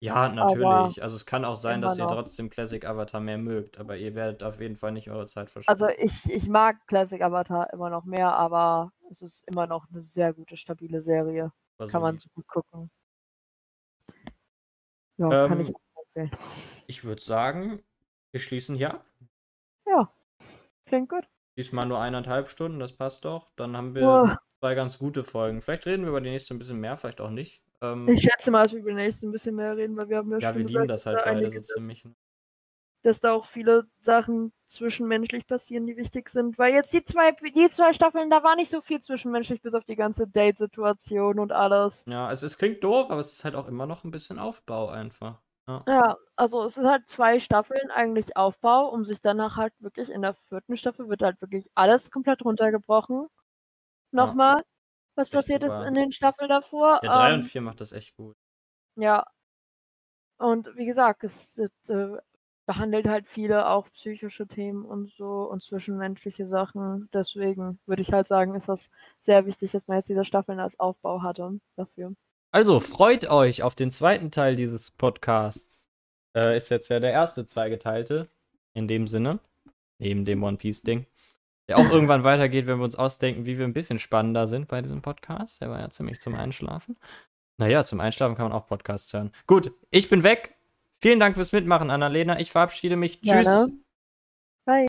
Ja, natürlich. Also es kann auch sein, dass ihr noch. trotzdem Classic Avatar mehr mögt, aber ihr werdet auf jeden Fall nicht eure Zeit verschwenden. Also ich, ich mag Classic Avatar immer noch mehr, aber es ist immer noch eine sehr gute, stabile Serie. Also Kann man so gut gucken. Ja, kann Ähm, ich empfehlen. Ich würde sagen, wir schließen hier ab. Ja. Klingt gut. Diesmal nur eineinhalb Stunden, das passt doch. Dann haben wir Ja. zwei ganz gute Folgen. Vielleicht reden wir über die nächste ein bisschen mehr, vielleicht auch nicht. Ähm, Ich schätze mal, dass wir über den nächsten ein bisschen mehr reden, weil wir haben ja, ja, schon wir gesagt, lieben das dass, halt da beide so ziemlich. ne? dass da auch viele Sachen zwischenmenschlich passieren, die wichtig sind. Weil jetzt die zwei, die zwei Staffeln, da war nicht so viel zwischenmenschlich, bis auf die ganze Date-Situation und alles. Ja, es, es klingt doof, aber es ist halt auch immer noch ein bisschen Aufbau einfach. Ja, also es ist halt zwei Staffeln eigentlich Aufbau, um sich danach halt wirklich in der vierten Staffel wird halt wirklich alles komplett runtergebrochen. Nochmal, was Echt passiert ist in den Staffeln davor. Ja, drei ähm, und vier macht das echt gut. Ja. Und wie gesagt, es, es äh, behandelt halt viele auch psychische Themen und so und zwischenmenschliche Sachen. Deswegen würde ich halt sagen, ist das sehr wichtig, dass man jetzt diese Staffeln als Aufbau hatte dafür. Also, freut euch auf den zweiten Teil dieses Podcasts. Äh, ist jetzt ja der erste zweigeteilte. In dem Sinne. Neben dem One Piece-Ding. Der auch irgendwann weitergeht, wenn wir uns ausdenken, wie wir ein bisschen spannender sind bei diesem Podcast. Der war ja ziemlich zum Einschlafen. Naja, zum Einschlafen kann man auch Podcasts hören. Gut, ich bin weg. Vielen Dank fürs Mitmachen, Annalena. Ich verabschiede mich. Tschüss. Gerne.